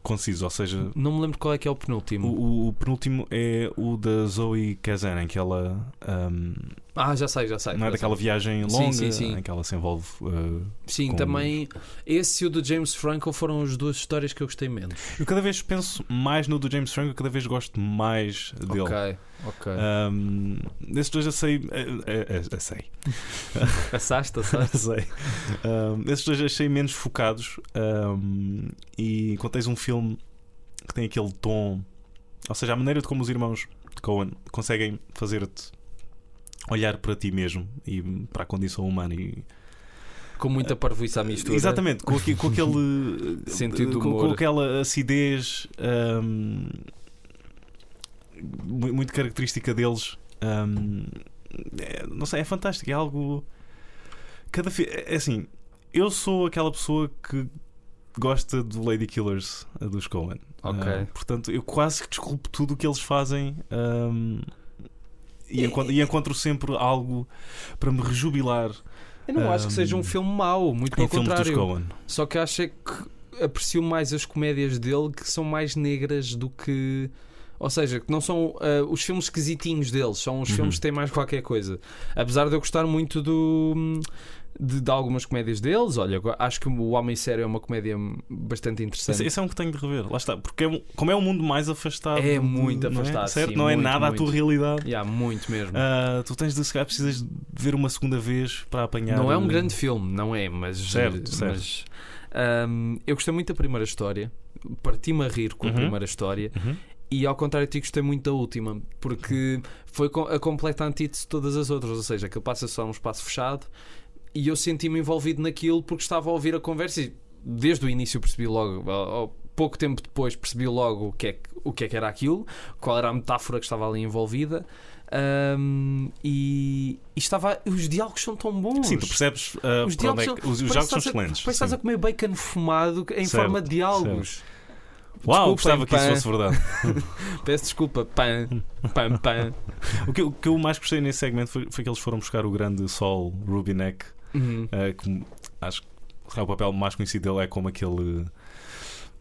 concisos. Ou seja, Não me lembro qual é que é o o, penúltimo. o- o penúltimo é o da Zoe Kazan, em que ela. um, Ah, já sei, já sei. não é daquela sei. viagem Sim, longa sim, sim. em que ela se envolve. uh, Sim, com- também. Esse e o do James Franco foram as duas histórias que eu gostei menos. Eu cada vez penso mais no do James Franco, cada vez gosto mais dele. Ok, ok. Um, desses dois eu sei. eh, eh, eh, (laughs) (laughs) eu sei. Assaste, Eu assaste. sei. Um, esses dois achei menos focados. um, e quando tens um filme que tem aquele tom. Ou seja, a maneira de como os irmãos de Cohen conseguem fazer-te olhar para ti mesmo e para a condição humana e Com muita parvoíce à mistura. Exatamente, com, aqui- com aquele (laughs) Sentido com, com aquela acidez mu- muito característica deles. hum, é, não sei, é fantástico. É algo. Cada fi- é assim, eu sou aquela pessoa que gosta do Lady Killers dos Coen. Ok. Ah, portanto, eu quase que desculpo tudo o que eles fazem. hum, e, encontro, e encontro sempre algo para me rejubilar Eu não acho que Um, seja um filme mau, muito pelo contrário. Só que acho é que aprecio mais as comédias dele que são mais negras do que. Ou seja, que não são ah, os filmes esquisitinhos deles, são os Uhum. filmes que têm mais qualquer coisa. Apesar de eu gostar muito do. De, de algumas comédias deles, olha, acho que o Homem Sério é uma comédia bastante interessante. Esse, esse é um que tenho de rever, lá está, porque é um- como é um mundo mais afastado, É muito não afastado, certo? sim, não é muito, nada à tua muito. realidade. Yeah, muito mesmo. Ah, tu tens de se calhar precisas de ver uma segunda vez para apanhar. Não é um grande filme, não é, mas, Certo, certo. mas, ahm, eu gostei muito da primeira história, parti-me a rir com a Uhum. primeira história Uhum. e ao contrário de ti gostei muito da última, porque foi a completa antítese de todas as outras, ou seja, aquilo passa só num espaço fechado e eu senti-me envolvido naquilo porque estava a ouvir a conversa e desde o início percebi logo, pouco tempo depois percebi logo o que é que, o que, é que era aquilo, qual era a metáfora que estava ali envolvida. ahm, e, e estava os diálogos são tão bons Sim, tu percebes ah, os é diálogos que- os, os parece jogos são que a- excelentes. Parece que estás a comer bacon fumado em Certo, forma de diálogos. Uau, Desculpem, gostava que isso fosse verdade. (laughs) Peço desculpa, pã, pã, pã. o, que, eu- o que eu mais gostei nesse segmento foi, foi que eles foram buscar o grande Sol Rubinek, Uhum. ah, que acho que calhar, o papel mais conhecido dele é como aquele.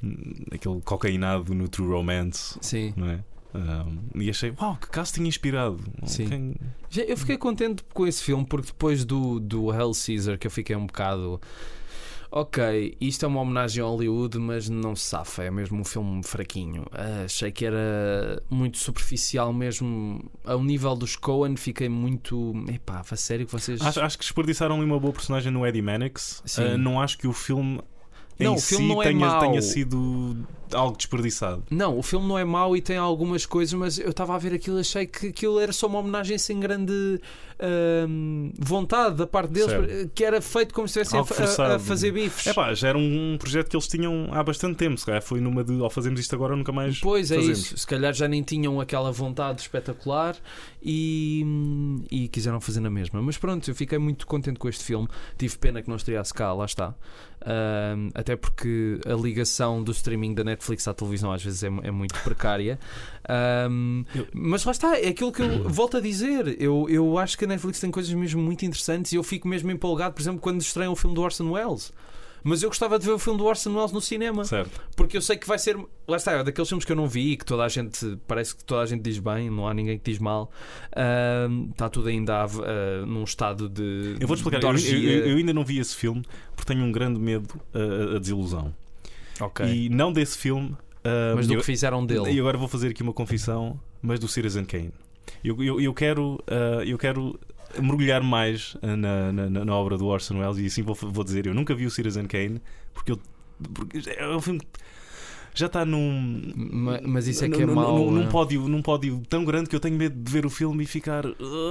hum, aquele cocainado no True Romance. Sim. não é? Um, e achei, uau, que casting inspirado. Sim. Quem- Eu fiquei contente com esse filme porque depois do, do Hell Caesar que eu fiquei um bocado. Ok, isto é uma homenagem a Hollywood, mas não se safa, é mesmo um filme fraquinho. Ah, achei que era muito superficial mesmo. Ao nível dos Coen, fiquei muito. Epá, a sério que vocês. Acho, acho que desperdiçaram ali uma boa personagem no Eddie Mannix. Uh, não acho que o filme Não, o si filme não é tenha, mau. tenha sido algo desperdiçado. Não, o filme não é mau e tem algumas coisas, mas eu estava a ver aquilo e achei que aquilo era só uma homenagem sem grande hum, vontade da parte deles, Certo. que era feito como se estivessem a, a- fazer bifes. É pá, já era um projeto que eles tinham há bastante tempo. Se calhar foi numa de, ao fazermos isto agora, nunca mais. Pois é fazemos. isso, se calhar já nem tinham aquela vontade espetacular e, e quiseram fazer na mesma. Mas pronto, eu fiquei muito contente com este filme. Tive pena que não estreasse cá, lá está. Até porque a ligação do streaming da Netflix à televisão às vezes é, é muito precária. Eu- mas lá está, é aquilo que eu volto a dizer. Eu, eu acho que a Netflix tem coisas mesmo muito interessantes e eu fico mesmo empolgado, por exemplo, quando estreiam o filme do Orson Welles. Mas eu gostava de ver o filme do Orson Welles no cinema. Certo. Porque eu sei que vai ser. Lá está, é daqueles filmes que eu não vi e que toda a gente. Parece que toda a gente diz bem, não há ninguém que diz mal. Ahm, está tudo ainda ah, num estado de. Eu vou-te explicar. Eu, eu- eu ainda não vi esse filme porque tenho um grande medo uh, a desilusão. Ok. E não desse filme. uh, Mas do eu- que fizeram dele. E agora vou fazer aqui uma confissão, mas do Citizen Kane. Eu, eu, eu quero, uh, eu quero mergulhar mais uh, na, na, na, obra do Orson Welles e assim vou, vou dizer: eu nunca vi o Citizen Kane porque, eu, porque é um filme já está num. Mas isso é que é mau. Num, num, é? pódio, num pódio tão grande que eu tenho medo de ver o filme e ficar.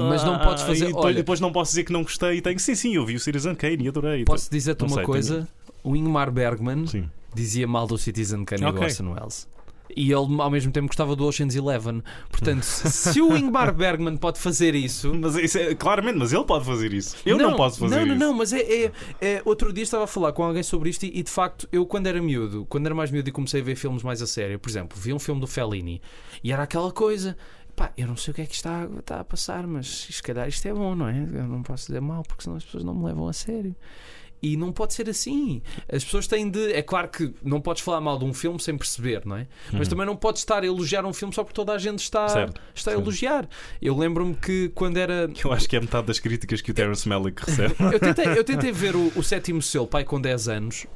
Mas não podes fazer. E depois, olha, depois não posso dizer que não gostei e tenho. Sim, sim, eu vi o Citizen Kane e adorei. Posso dizer-te uma sei, coisa? Tenho... O Ingmar Bergman sim. dizia mal do Citizen Kane okay. e do Orson Welles e ele ao mesmo tempo gostava do Ocean's Eleven. Portanto, se o Ingmar Bergman pode fazer isso. (laughs) Mas isso é, claramente, mas ele pode fazer isso. Eu não, não posso fazer não, não, isso. Não, não, mas é, é, é, Outro dia estava a falar com alguém sobre isto e, e, de facto, eu quando era miúdo, quando era mais miúdo e comecei a ver filmes mais a sério, por exemplo, vi um filme do Fellini e era aquela coisa. Pá, eu não sei o que é que está, está a passar, mas se calhar isto é bom, não é? Eu não posso dizer mal porque senão as pessoas não me levam a sério. E não pode ser assim. As pessoas têm de. É claro que não podes falar mal de um filme sem perceber, não é? Mas uhum. também não podes estar a elogiar um filme só porque toda a gente está, certo, está a elogiar. Eu lembro-me que quando era. Eu acho que é metade das críticas que o Terence Malick recebe. eu, tentei, eu tentei ver o, o sétimo selo, pai com 10 anos,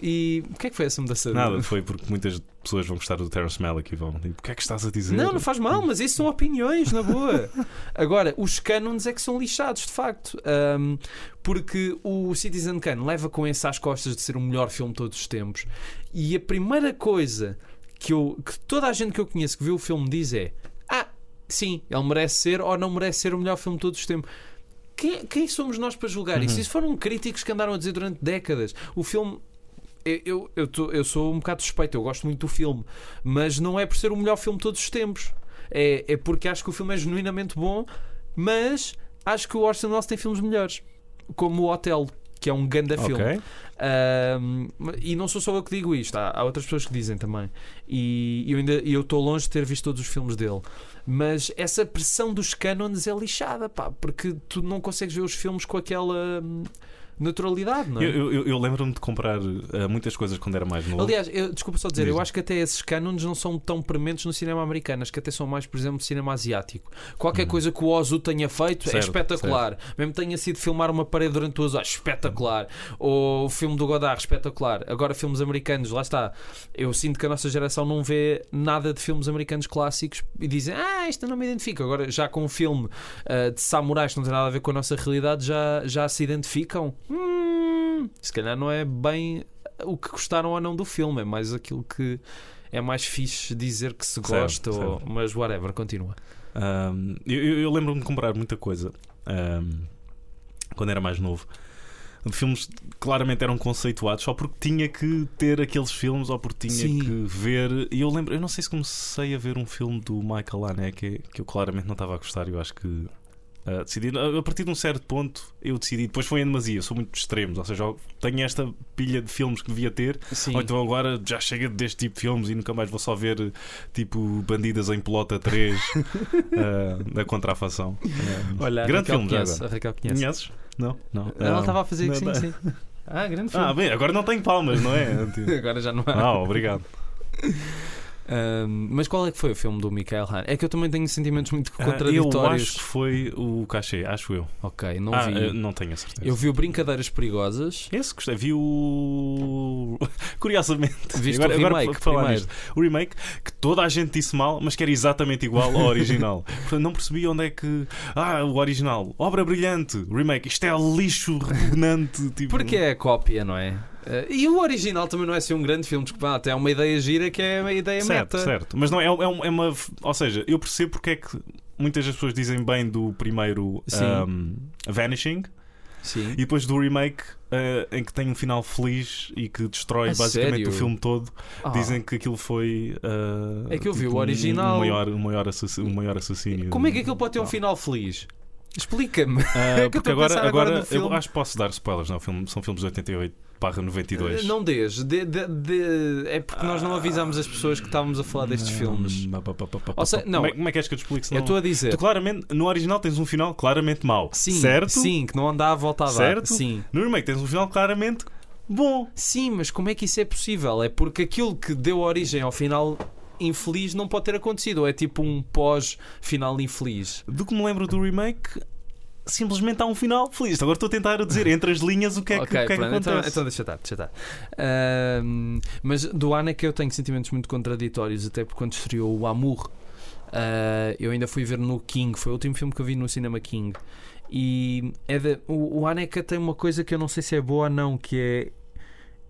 e o que é que foi essa mudança? Nada, foi porque muitas pessoas vão gostar do Terence Malick e vão tipo, o que é que estás a dizer? Não, não faz mal, mas isso são opiniões, na boa. (laughs) Agora, os cânones é que são lixados, de facto. Um, porque o Citizen Kane leva com esse às costas de ser o melhor filme de todos os tempos. E a primeira coisa que, eu, que toda a gente que eu conheço que viu o filme diz é: Ah, sim, ele merece ser ou não merece ser o melhor filme de todos os tempos. Quem, quem somos nós para julgar uhum. isso? Isso foram críticos que andaram a dizer durante décadas. O filme eu, eu, tô, eu sou um bocado suspeito, eu gosto muito do filme, mas não é por ser o melhor filme de todos os tempos. É, é porque acho que o filme é genuinamente bom, mas acho que o Orson Welles tem filmes melhores, como o Hotel, que é um ganda okay. filme. Um, e não sou só eu que digo isto, há, há outras pessoas que dizem também. E eu ainda eu estou longe de ter visto todos os filmes dele. Mas essa pressão dos cânones é lixada, pá, porque tu não consegues ver os filmes com aquela naturalidade, não é? Eu, eu, eu lembro-me de comprar uh, muitas coisas quando era mais novo. Aliás, eu, desculpa só dizer, Diz eu acho que até esses cânones não são tão prementes no cinema americano, acho que até são mais, por exemplo, no cinema asiático. Qualquer uhum. coisa que o Ozu tenha feito é certo, é espetacular. Certo. Mesmo tenha sido filmar uma parede durante duas horas, espetacular. Ou o filme do Godard, espetacular. Agora, filmes americanos, lá está. Eu sinto que a nossa geração não vê nada de filmes americanos clássicos e dizem, ah, isto não me identifica. Agora, já com um filme uh, de samurais que não tem nada a ver com a nossa realidade, já, já se identificam hum, se calhar não é bem o que gostaram ou não do filme, é mais aquilo que é mais fixe dizer que se gosta, certo, ou, certo. mas whatever, continua. Um, eu, eu lembro-me de comprar muita coisa um, quando era mais novo. Filmes claramente eram conceituados só porque tinha que ter aqueles filmes ou porque tinha Sim. que ver. E eu lembro, eu não sei se comecei a ver um filme do Michael Haneke que eu claramente não estava a gostar. Eu acho que Uh, decidi, a partir de um certo ponto, eu decidi. Depois foi em demasia, sou muito extremos. Ou seja, tenho esta pilha de filmes que devia ter, Sim. ou então agora já chega deste tipo de filmes e nunca mais vou só ver tipo Bandidas em Pelota 3 uh, ah, da contrafação. Uh, Olha, grande filme conhece. A Raquel conhece. Conheces? Não? Não. Ela estava a fazer que sim, sim. Ah, grande filme. Ah, bem, agora não tenho palmas, não é? (laughs) agora já não há. Ah, obrigado. (laughs) Um, mas qual é que foi o filme do Michael Haneke? É que eu também tenho sentimentos muito contraditórios. Uh, eu acho que foi o cachê, acho eu. Ok, não ah, vi. não tenho a certeza. Eu vi o Brincadeiras Perigosas. Esse gostei. Vi o. (laughs) Curiosamente. Viste agora, o remake agora, falar nisto, O remake que toda a gente disse mal, mas que era exatamente igual ao original. (laughs) Portanto, não percebi onde é que. Ah, o original. Obra brilhante. Remake. Isto é lixo repugnante. (laughs) Tipo... Porque é a cópia, não é? Uh, e o original também não é assim um grande filme, desculpa, até é uma ideia gira que é uma ideia certo, meta. Certo, mas não é, é, é, uma. Ou seja, eu percebo porque é que muitas das pessoas dizem bem do primeiro um, Vanishing. Sim. E depois do remake, uh, em que tem um final feliz e que destrói basicamente sério? o filme todo, ah. dizem que aquilo foi. Uh, é que eu vi tipo, o original. Um maior, um maior, assassínio, um maior assassínio. Como é que aquilo pode ter um final feliz? Explica-me. (laughs) Uh, é porque agora, agora, agora eu acho que posso dar spoilers, não? São filmes de 88 barra 92. Não dês. De, de, de, é porque nós não avisámos as pessoas que estávamos a falar destes filmes. Ou seja, não, como, é, como é que és que eu te explico? Eu estou a dizer. Tu claramente, no original tens um final claramente mau. Sim, certo? Sim, que não anda à volta a dar. Certo? Sim. No remake tens um final claramente bom. Sim, mas como é que isso é possível? É porque aquilo que deu origem ao final infeliz não pode ter acontecido. Ou é tipo um pós-final infeliz. Do que me lembro do remake, simplesmente há um final feliz. Agora estou a tentar dizer entre as linhas o que é que, Ok, o que, é que então, acontece. então deixa estar, deixa estar. Ahm, mas do Anneke eu tenho sentimentos muito contraditórios, até porque quando estreou o Amour, ah, eu ainda fui ver no King, foi o último filme que eu vi no cinema King. E é de- o, o Anneke tem uma coisa que eu não sei se é boa ou não, que é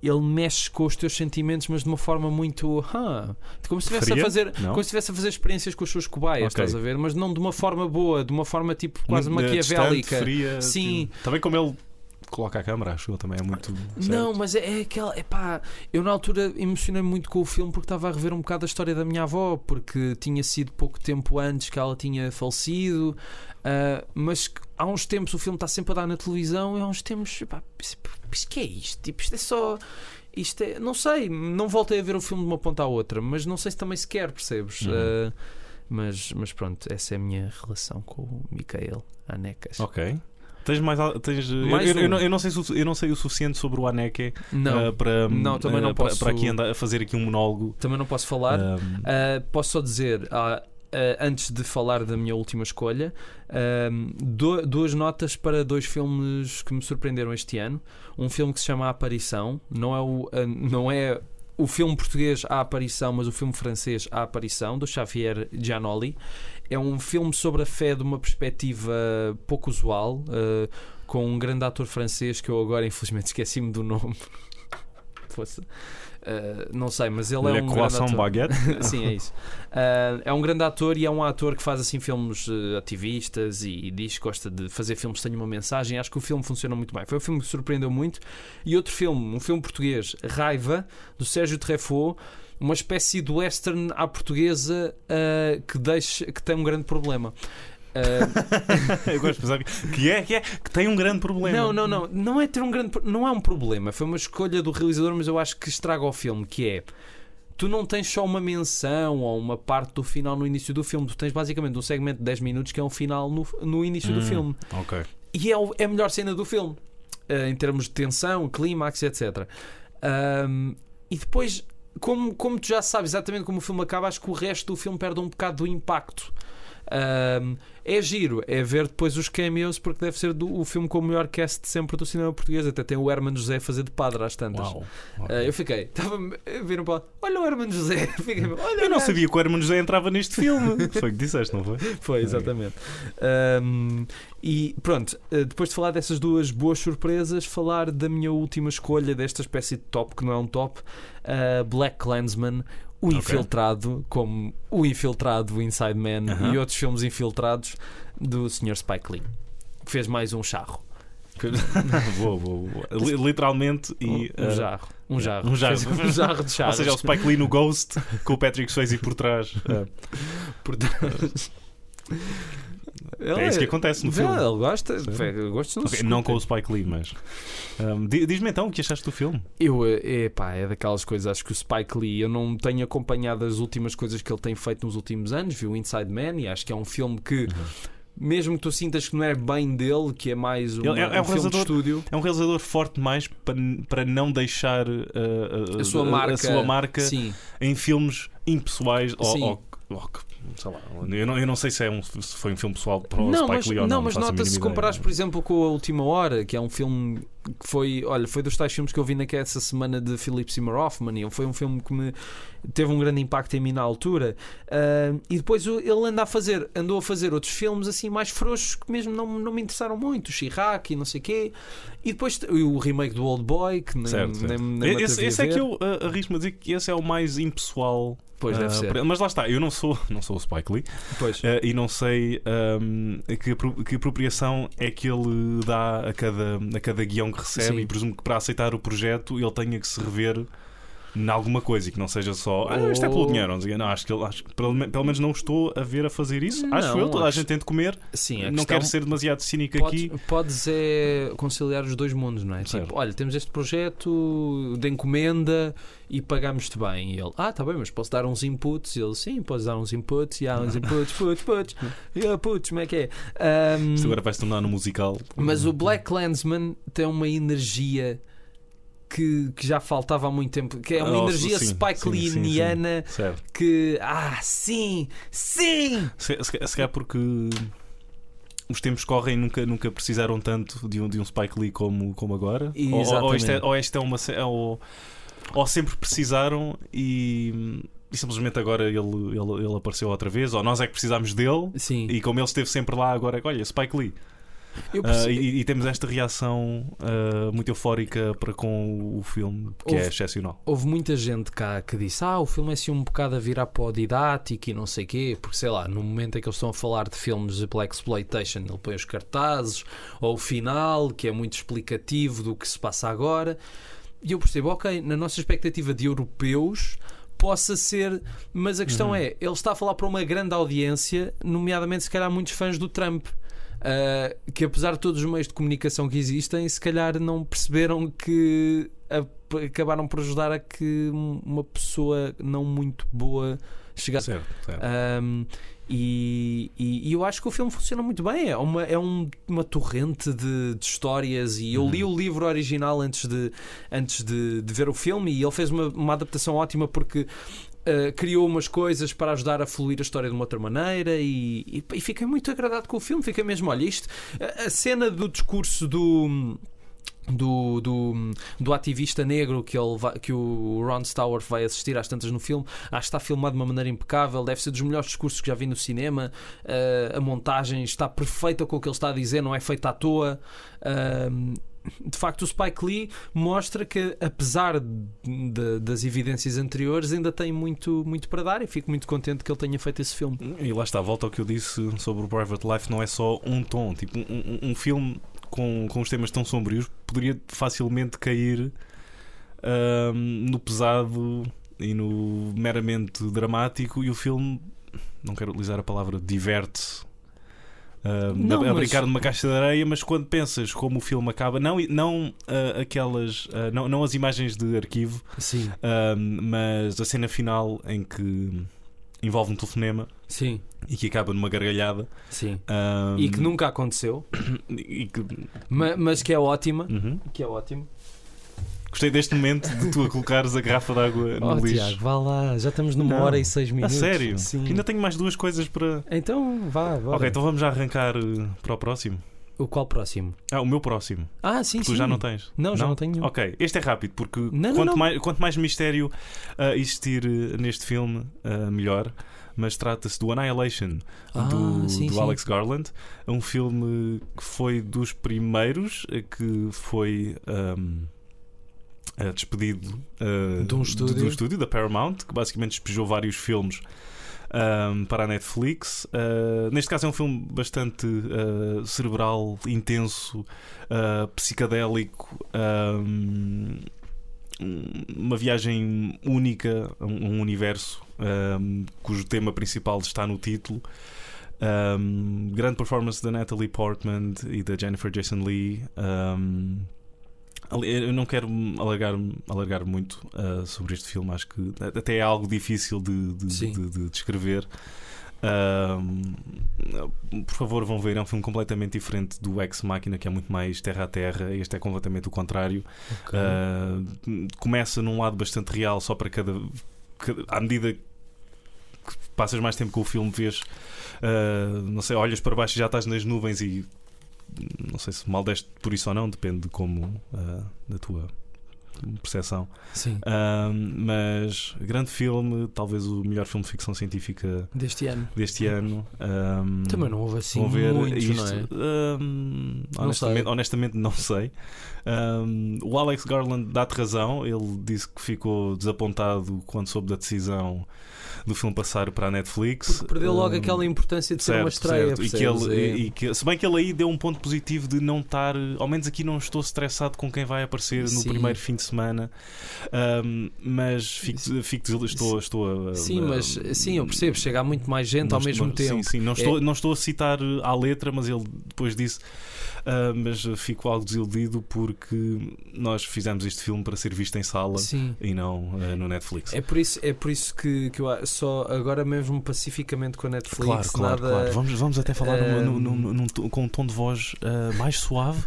ele mexe com os teus sentimentos, mas de uma forma muito. "Hã", como se estivesse a fazer. Não? Como se estivesse a fazer experiências com os seus cobaias, Ok. estás a ver? Mas não de uma forma boa, de uma forma tipo quase maquiavélica. distante, fria, Sim. tipo, Também como ele coloca a câmera, acho eu, também é muito. Não, certo. mas é, é aquela. Epá, eu na altura emocionei-me muito com o filme porque estava a rever um bocado a história da minha avó, porque tinha sido pouco tempo antes que ela tinha falecido. Ah, mas há uns tempos o filme está sempre a dar na televisão e há uns tempos. Epá, isto, que é isto? Tipo, isto é só. Isto é. Não sei, não voltei a ver o filme de uma ponta à outra, mas não sei se também se quer, percebes? Uhum. Ah, mas, mas pronto, essa é a minha relação com o Micael Anecas. Ok. Tens mais. Tens, eu- Mais eu, eu um. não, eu não sei, eu não sei o suficiente sobre o Aneke Não, ah, para, Não, também não para- posso- para aqui andar a fazer aqui um monólogo. também não posso falar. Uh, posso só dizer, ah, antes de falar da minha última escolha, ahm, du- duas notas para dois filmes que me surpreenderam este ano. Um filme que se chama A Aparição, não é o, ah, não é o filme português A Aparição, mas o filme francês A Aparição, do Xavier Giannoli. É um filme sobre a fé de uma perspectiva pouco usual, ah, com um grande ator francês que eu agora infelizmente (laughs) esqueci-me do nome. (laughs) Fosse. Ah, não sei, mas ele é um grande ator. Baguette. (laughs) Sim, é isso. Ah, é um grande ator e é um ator que faz assim filmes eh, ativistas e, diz que gosta de fazer filmes que tenham uma mensagem. Acho que o filme funciona muito bem. Foi um filme que surpreendeu muito. E outro filme, um filme português, Raiva, do Sérgio Treffaut, uma espécie de western à portuguesa que, deixa, que tem um grande problema. Ah, (laughs) eu gosto de pensar que- é, que é, que tem um grande problema. não, não, não. Não é ter um grande. Não é um problema. Foi uma escolha do realizador, mas eu acho que estraga o filme, que é. Tu não tens só uma menção ou uma parte do final no início do filme. Tu tens basicamente um segmento de 10 minutos que é um final no, no início do Hum. filme. Ok. E é, é a melhor cena do filme. eh, em termos de tensão, clímax, etc. Ahm, e depois, como, como tu já sabes exatamente como o filme acaba, acho que o resto do filme perde um bocado do impacto. É giro, é ver depois os cameos, porque deve ser do- o filme com o melhor cast de sempre do cinema português. Até tem o Herman José a fazer de padre às tantas. Uau. Ah, eu fiquei, estava a ver um pau, olha o Herman José. (laughs) Fiquei, olha Eu não sabia que o Herman José entrava neste filme. (laughs) Foi o que disseste, não foi? (laughs) Foi, exatamente. Um, e pronto, eh, depois de falar dessas duas boas surpresas, falar da minha última escolha desta espécie de top, que não é um top, uh, Black Clansman, o. Infiltrado, como o Infiltrado, o Inside Man Aham. e outros filmes infiltrados do Sr. Spike Lee, que fez mais um charro. (laughs) boa, boa, boa. Li- Literalmente e. um, um ah, jarro. Um jarro. um jarro. Um jarro de charros. (laughs) Ou seja, é o Spike Lee no Ghost com o Patrick Swayze por trás. (laughs) Por trás. É isso que acontece no Vê, filme. Ele gosta. Vê, Gostos não, não com o. Spike Lee, mas. di- Diz-me então o que achaste do filme. Eu, epá, é daquelas coisas, acho que o Spike Lee, eu não tenho acompanhado as últimas coisas que ele tem feito nos últimos anos, vi o Inside Man e acho que é um filme que, Uhum. mesmo que tu sintas que não é bem dele, que é mais uma, Ele é- é um um filme de estúdio, É um realizador forte demais para, para não deixar ah, ah, a sua marca, a sua marca sim, em filmes impessoais ou, ou- ou que- sei lá, eu não, eu não sei se, é um, se foi um filme pessoal para o não, Spike mas, Lee ou não, não. mas nota-se se comparares, ideia. por exemplo, com a Última Hora, que é um filme que foi, olha, foi dos tais filmes que eu vi naquela semana de Philip Seymour Hoffman e foi um filme que me teve um grande impacto em mim na altura. Ah, e depois ele anda a fazer, andou a fazer outros filmes assim mais frouxos que mesmo não, não me interessaram muito, o Chirac e não sei quê. E depois o remake do Old Boy, que nem, Certo, certo. nem, nem me esse esse é que eu ah, arrisco-me a dizer que esse é o mais impessoal. Pois deve ah, ser. para- Mas lá está, eu não sou, (laughs) não sou o Spike Lee Pois. ah, e não sei ahm, que, apro- que apropriação é que ele dá a cada, a cada guião que recebe Sim. e presumo que para aceitar o projeto ele tenha que se rever em alguma coisa e que não seja só ah, isto é pelo dinheiro. Não, acho que acho, que pelo, pelo menos não estou a ver a fazer isso. acho Não, eu, toda a acho- gente tem de comer. Sim, não questão- quero ser demasiado cínico Podes, aqui. podes é conciliar os dois mundos, não é? Certo. Tipo, olha, temos este projeto de encomenda e pagamos-te bem. E ele, ah, tá bem, mas posso dar uns inputs? E ele, sim, podes dar uns inputs. E há uns inputs, puts, puts. E ah, puts, como é que é? Ahm, Isto agora vai se tornar no musical. mas o Black Clansman tem uma energia que, que já faltava há muito tempo, que é uma Oh, energia sim, Spike Certo. que, ah, sim, sim. Se, se, se calhar porque os tempos correm e nunca, nunca precisaram tanto de um, de um Spike Lee como, como agora? E- Ou, ou, exatamente. isto é, ou esta é uma. ce- Ou, ou sempre precisaram e, e simplesmente agora ele, ele, ele apareceu outra vez? Ou nós é que precisámos dele? Sim. E como ele esteve sempre lá, agora é olha, Spike Lee. Perce- e, e temos esta reação ah, muito eufórica para com o filme, que é Houve- excepcional. Houve muita gente cá que disse: Ah, o filme é assim um bocado a virar para o didático e não sei quê, porque sei lá, no momento em que eles estão a falar de filmes de Black Exploitation, ele põe os cartazes, ou o final, que é muito explicativo do que se passa agora. E eu percebo, ok, na nossa expectativa de europeus. Possa ser, mas a questão é: ele está a falar para uma grande audiência, nomeadamente, se calhar, muitos fãs do Trump. Uh, que apesar de todos os meios de comunicação que existem, se calhar não perceberam que a- acabaram por ajudar a que um- uma pessoa não muito boa chegasse. Certo, certo. Um, e, e- e eu acho que o filme funciona muito bem. É uma, é um- uma torrente de, de histórias. E eu li o livro original antes de, antes de, de ver o filme. E ele fez uma, uma adaptação ótima porque uh, criou umas coisas para ajudar a fluir a história de uma outra maneira. E, e, e fiquei muito agradado com o filme. Fiquei mesmo, olha, isto, a, a cena do discurso do. Do, do, do ativista negro que, ele vai- que o Ron Stewart vai assistir às tantas no filme, acho que está filmado de uma maneira impecável. Deve ser dos melhores discursos que já vi no cinema. Uh, a montagem está perfeita com o que ele está a dizer, não é feita à toa. Um, de facto, o Spike Lee mostra que, apesar de- das evidências anteriores, ainda tem muito, muito para dar. E fico muito contente que ele tenha feito esse filme. E lá está, volta ao que eu disse sobre o Private Life, não é só um tom, tipo, um, um- filme com, com os temas tão sombrios poderia facilmente cair ahm, no pesado e no meramente dramático e o filme, não quero utilizar a palavra diverte-se. Ahm, Não, a, a mas- brincar numa caixa de areia, mas quando pensas como o filme acaba, não, não ah, aquelas, ah, não, não as imagens de arquivo, Sim, mas a cena final em que envolve um telefonema sim, e que acaba numa gargalhada. sim. E que nunca aconteceu, (coughs) que- ma- mas que é ótima. Uhum. Que é ótimo. Gostei deste momento de tu a colocares a garrafa de água no Oh, lixo. Tiago, vá lá, já estamos numa Não. hora e seis A minutos. sério? Sim. Ainda tenho mais duas coisas para. Então, vá, vá. Ok, então vamos já arrancar eh, para o próximo. O qual próximo? Ah, o meu próximo. Ah, sim, Tu sim. já não tens? Não, já não tenho nenhum. Ok, este é rápido, porque não, quanto, não. Mais, quanto mais mistério ah, existir eh, neste filme, ah, melhor. Mas trata-se do Annihilation Ah, do, sim, do sim. Alex Garland. É um filme que foi dos primeiros eh, que foi ahm, eh, despedido eh, De um do- estúdio. do estúdio da Paramount, que basicamente despejou vários filmes ahm, para a Netflix. Ah, neste caso é um filme bastante ah, cerebral, intenso, ah, psicadélico. ahm, uma viagem única a um um universo um, cujo tema principal está no título. Um, grande performance da Natalie Portman e da Jennifer Jason Lee. Um, eu não quero alargar, alargar muito uh, sobre este filme, acho que até é algo difícil de, de- de- de descrever. Um, por favor, vão ver. É um filme completamente diferente do Ex Machina, que é muito mais terra a terra. Este é completamente o contrário. Ok. Uh, começa num lado bastante real, só para cada. cada- à medida que passas mais tempo com o filme, vês. uh, não sei, olhas para baixo e já estás nas nuvens e. Não sei se mal deste por isso ou não, depende de como. uh, da tua percepção. Sim. Um, mas grande filme, talvez o melhor filme de ficção científica Deste ano. deste ano. Um, Também não houve assim muitos, isto. não é? Não honestamente, sei. honestamente, não sei. Hum, o Alex Garland dá-te razão. Ele disse que ficou desapontado quando soube da decisão do filme passar para a Netflix. Porque perdeu logo Hum, aquela importância de ser uma certo, estreia. certo. E que ele, É- e que, se bem que ele aí deu um ponto positivo de não estar, ao menos aqui não estou estressado com quem vai aparecer no Sim. primeiro fim de semana, Hum, mas fico, fico, estou, estou a, Sim, a- mas sim, eu percebo. Chega a muito mais gente não ao mesmo tempo. Sim, sim. Não, É- estou, não estou a citar uh, à letra, mas ele depois disse. uh, mas fico algo desiludido porque nós fizemos este filme para ser visto em sala Sim. e não uh, no Netflix. É por isso, é por isso que, que eu a- só agora mesmo pacificamente com a Netflix, Claro, claro, nada. claro. Vamos, vamos até falar um, num- num- num com um tom de voz uh, mais suave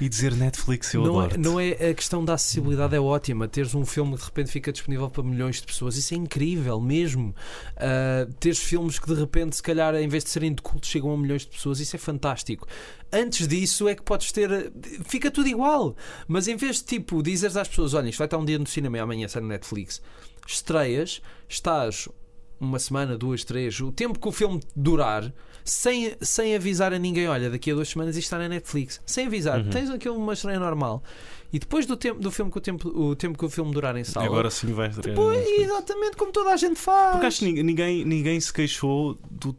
e dizer Netflix eu não, adoro. é, não é a questão da acessibilidade é ótima. Teres um filme que de repente fica disponível para milhões de pessoas, isso é incrível mesmo. Uh, teres filmes que de repente, se calhar, em vez de serem de culto, chegam a milhões de pessoas, isso é fantástico. Antes disso é que podes ter. Fica tudo igual. Mas em vez de tipo dizeres às pessoas: olha, isto vai estar um dia no cinema e amanhã sai no Netflix, estreias, estás uma semana, duas, três, o tempo que o filme durar, sem, sem avisar a ninguém, olha, daqui a duas semanas isto está na Netflix. Sem avisar, Uhum. tens aquilo uma estreia normal. E depois do tempo do filme que o tempo, o tempo que o filme durar em sala. Agora sim vai depois, exatamente como toda a gente faz. Porque acho que ninguém, ninguém, se queixou do.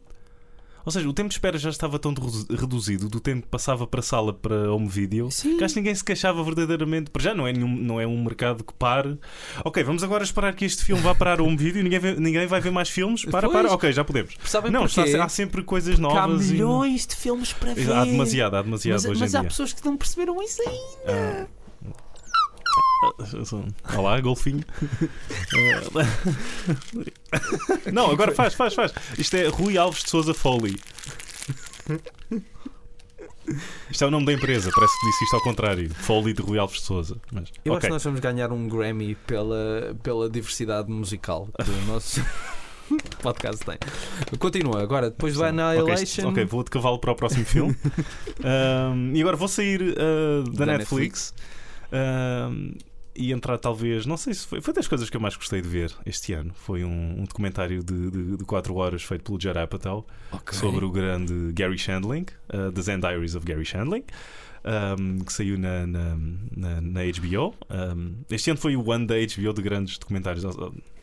Ou seja, o tempo de espera já estava tão redu- reduzido do tempo que passava para a sala para home video Sim. que acho que ninguém se queixava verdadeiramente. Para já não é, nenhum, não é um mercado que pare. Ok, vamos agora esperar que este filme vá parar home video. Ninguém, vê- ninguém vai ver mais filmes. (laughs) Para, Pois. para. Ok, já podemos. Sabem não, está, há sempre coisas Porque há novas. e- milhões de filmes para ver. Há demasiado, há demasiado mas hoje mas em há dia. pessoas que não perceberam isso ainda. Ah. Olá, golfinho. Não, agora faz, faz, faz. Isto é Rui Alves de Souza Foley. Isto é o nome da empresa, parece que disse isto ao contrário. Foley de Rui Alves de Souza. Mas, Eu acho ok. que nós vamos ganhar um Grammy pela, pela diversidade musical que o nosso (laughs) podcast tem. Continua, agora, depois do Sim. Annihilation. Ok, ok, vou de cavalo para o próximo filme. (laughs) Ahm, e agora vou sair ah, da, Da Netflix, Ahm, e entrar, talvez. Não sei se foi. Foi das coisas que eu mais gostei de ver este ano. Foi um, um documentário de 4 horas feito pelo Judd Apatow Ok. sobre o grande Gary Shandling, uh, The Zen Diaries of Gary Shandling. um, que saiu na, na, na, na HBO. Um, este ano foi o ano da HBO de grandes documentários.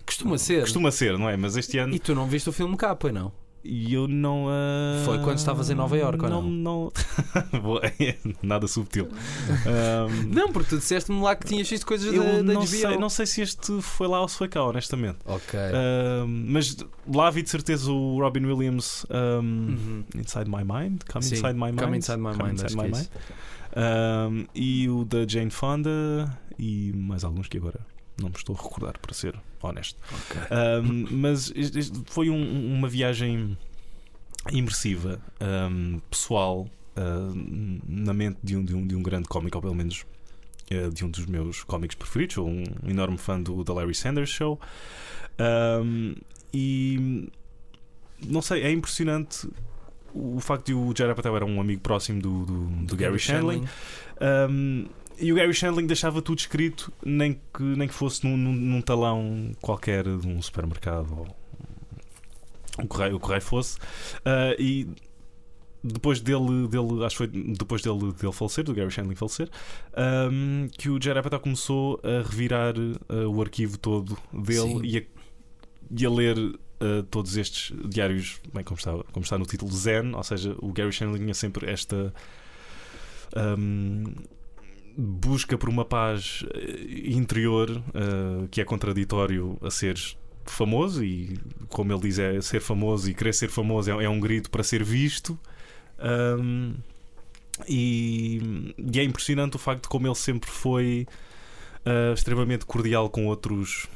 Costuma ser. Costuma ser, não é? Mas este ano. E tu não viste o filme cá, pois não? E eu não. ah, Foi quando estavas em Nova Iorque, ou não? Não. (laughs) Boa, é Nada subtil. (laughs) Um, Não, porque tu disseste-me lá que tinhas visto coisas eu da, da não HBO. sei, não sei se este foi lá ou se foi cá, honestamente. Ok. Um, mas lá vi de certeza o Robin Williams um, Uhum. Inside My Mind. Come Sim, Inside My Mind. Come Inside My Come Mind, Inside My é Mind. Um, e o da Jane Fonda e mais alguns que agora não me estou a recordar, para ser honesto. Ok. Um, mas foi um- uma viagem imersiva, um, pessoal, um, na mente de um, de um, de um grande cómico, ou pelo menos uh, de um dos meus cómicos preferidos. Sou um enorme fã do The Larry Sanders Show. E não sei, é impressionante o facto de o Jared Patel era um amigo próximo do, do, do Gary Shandling. Um, e o Gary Shandling deixava tudo escrito, nem que, nem que fosse num, num, num talão qualquer de um supermercado ou o correio, o correio fosse. Uh, e depois dele, dele, acho que foi depois dele, dele falecer, do Gary Shandling falecer, um, que o Jared Apatow começou a revirar uh, o arquivo todo dele e a, e a ler uh, todos estes diários, bem, como está, como está no título Zen, ou seja, o Gary Shandling tinha sempre esta um, busca por uma paz eh, interior uh, que é contraditório a seres famoso e como ele diz é ser famoso e querer ser famoso é, é um grito para ser visto. Um, e, e é impressionante o facto de como ele sempre foi uh, extremamente cordial com outros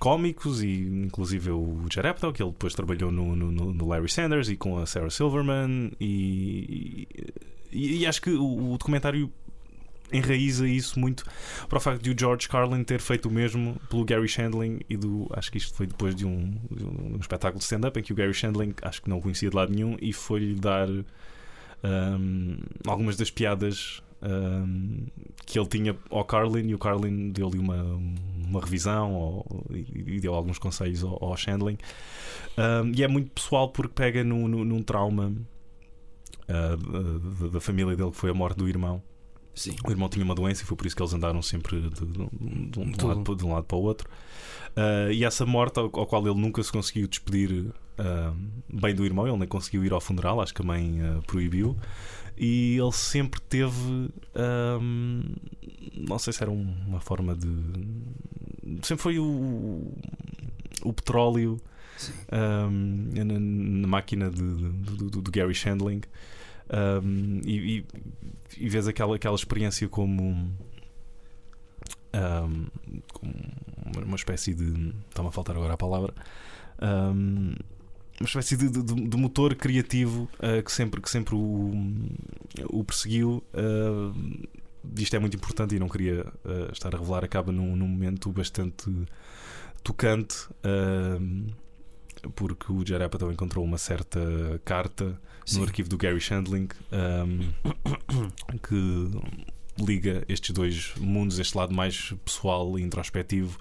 cómicos e inclusive o Jared Apatow que ele depois trabalhou no, no, no Larry Sanders e com a Sarah Silverman e, e, e acho que o, o documentário enraiza isso muito para o facto de o George Carlin ter feito o mesmo pelo Gary Shandling e do acho que isto foi depois de um, de um, espetáculo de stand-up em que o Gary Shandling acho que não o conhecia de lado nenhum e foi-lhe dar um, algumas das piadas um, que ele tinha ao Carlin e o Carlin deu-lhe uma, uma revisão ou, e, e deu alguns conselhos ao, ao Shandling. Um, e é muito pessoal porque pega no, no- num trauma uh, da, da família dele que foi a morte do irmão Sim. o irmão tinha uma doença e foi por isso que eles andaram sempre de, de- de um, de um lado, um lado para o outro. Ah, e essa morte, ao, ao qual ele nunca se conseguiu despedir ah, bem do irmão, ele nem conseguiu ir ao funeral, acho que a mãe ah, proibiu. E ele sempre teve. não sei se era um- uma forma de. Sempre foi o, o petróleo na, na máquina do Gary Shandling um, e, e, e vês aquela, aquela experiência como, um, como uma espécie de. Está-me a faltar agora a palavra. um, uma espécie de, de- de motor criativo uh, que sempre, que sempre o, o perseguiu uh, isto é muito importante e não queria uh, estar a revelar, acaba num, num momento bastante tocante. Uh, porque o Jared Apatow encontrou uma certa carta Sim. no arquivo do Gary Shandling um, (coughs) que liga estes dois mundos, este lado mais pessoal e introspectivo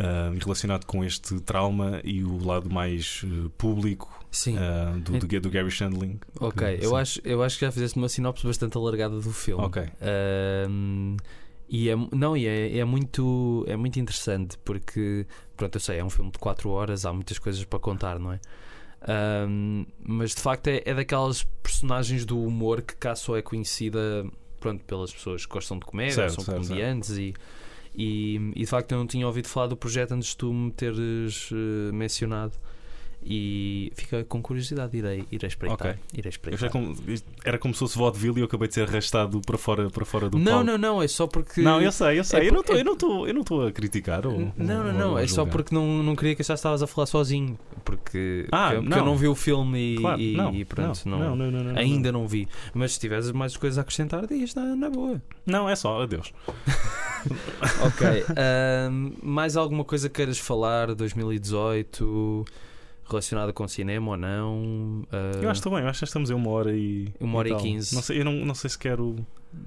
uh, relacionado com este trauma e o lado mais uh, público uh, do, do, do Gary Shandling. Ok, que- eu sim. acho, eu acho que já fizeste uma sinopse bastante alargada do filme. Ok. Ahm, e é, não, e é, é muito, é muito interessante porque, pronto, eu sei, é um filme de 4 horas, há muitas coisas para contar, não é? Ahm, mas de facto é, é daquelas personagens do humor que cá só é conhecida pronto, pelas pessoas que gostam de comédia, Certo, são certo, comediantes e, e, e de facto eu não tinha ouvido falar do projeto antes de tu me teres eh, mencionado. E fica com curiosidade, irei, irei espreitar. Ok. Irei espreitar. como- era como se fosse vaudeville e eu acabei de ser arrastado para fora, para fora do Não, palco. não, não, é só porque. Não, eu sei, eu sei. é eu, não por- estou é- eu não estou eu não estou a criticar. Ou, Não, não, ou- não, é só porque não, não queria que já estavas a falar sozinho. Porque, Ah, porque eu- porque eu não. não vi o filme e, Claro, e- não, e pronto, não, não, não, não, não, não, ainda não vi. Mas se tiveres mais coisas a acrescentar, diz na, na boa. Não, é só, adeus. (laughs) Ok, mais alguma coisa que queiras falar? 2018 relacionada com cinema ou não? Ah, Eu acho que estou bem, eu acho que já estamos em uma hora e. Uma hora e quinze. Não sei, eu não, não sei se quero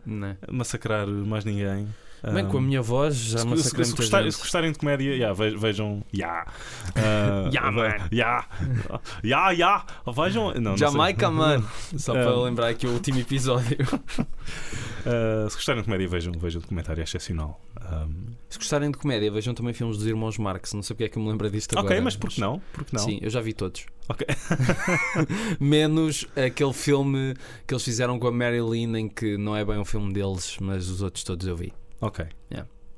né? massacrar mais ninguém. Bem, com a minha voz já se, se, massacrei se, gostar- se gostarem de comédia, yeah, ve- vejam. Ya! (laughs) Ah, Ya. Ya! Ya, ya! Vejam. Não, não. Jamaica, mano! (laughs) Só para Ah. lembrar aqui o último episódio. (laughs) Ah, se gostarem de comédia, vejam, vejam o documentário, é excepcional. Um, Se gostarem de comédia, vejam também filmes dos irmãos Marx. Não sei porque é que eu me lembro disto agora. ok, mas por que não? Por que não? Sim, eu já vi todos. Ok. (laughs) Menos aquele filme que eles fizeram com a Marilyn, em que não é bem um filme deles, mas os outros todos eu vi. Ok.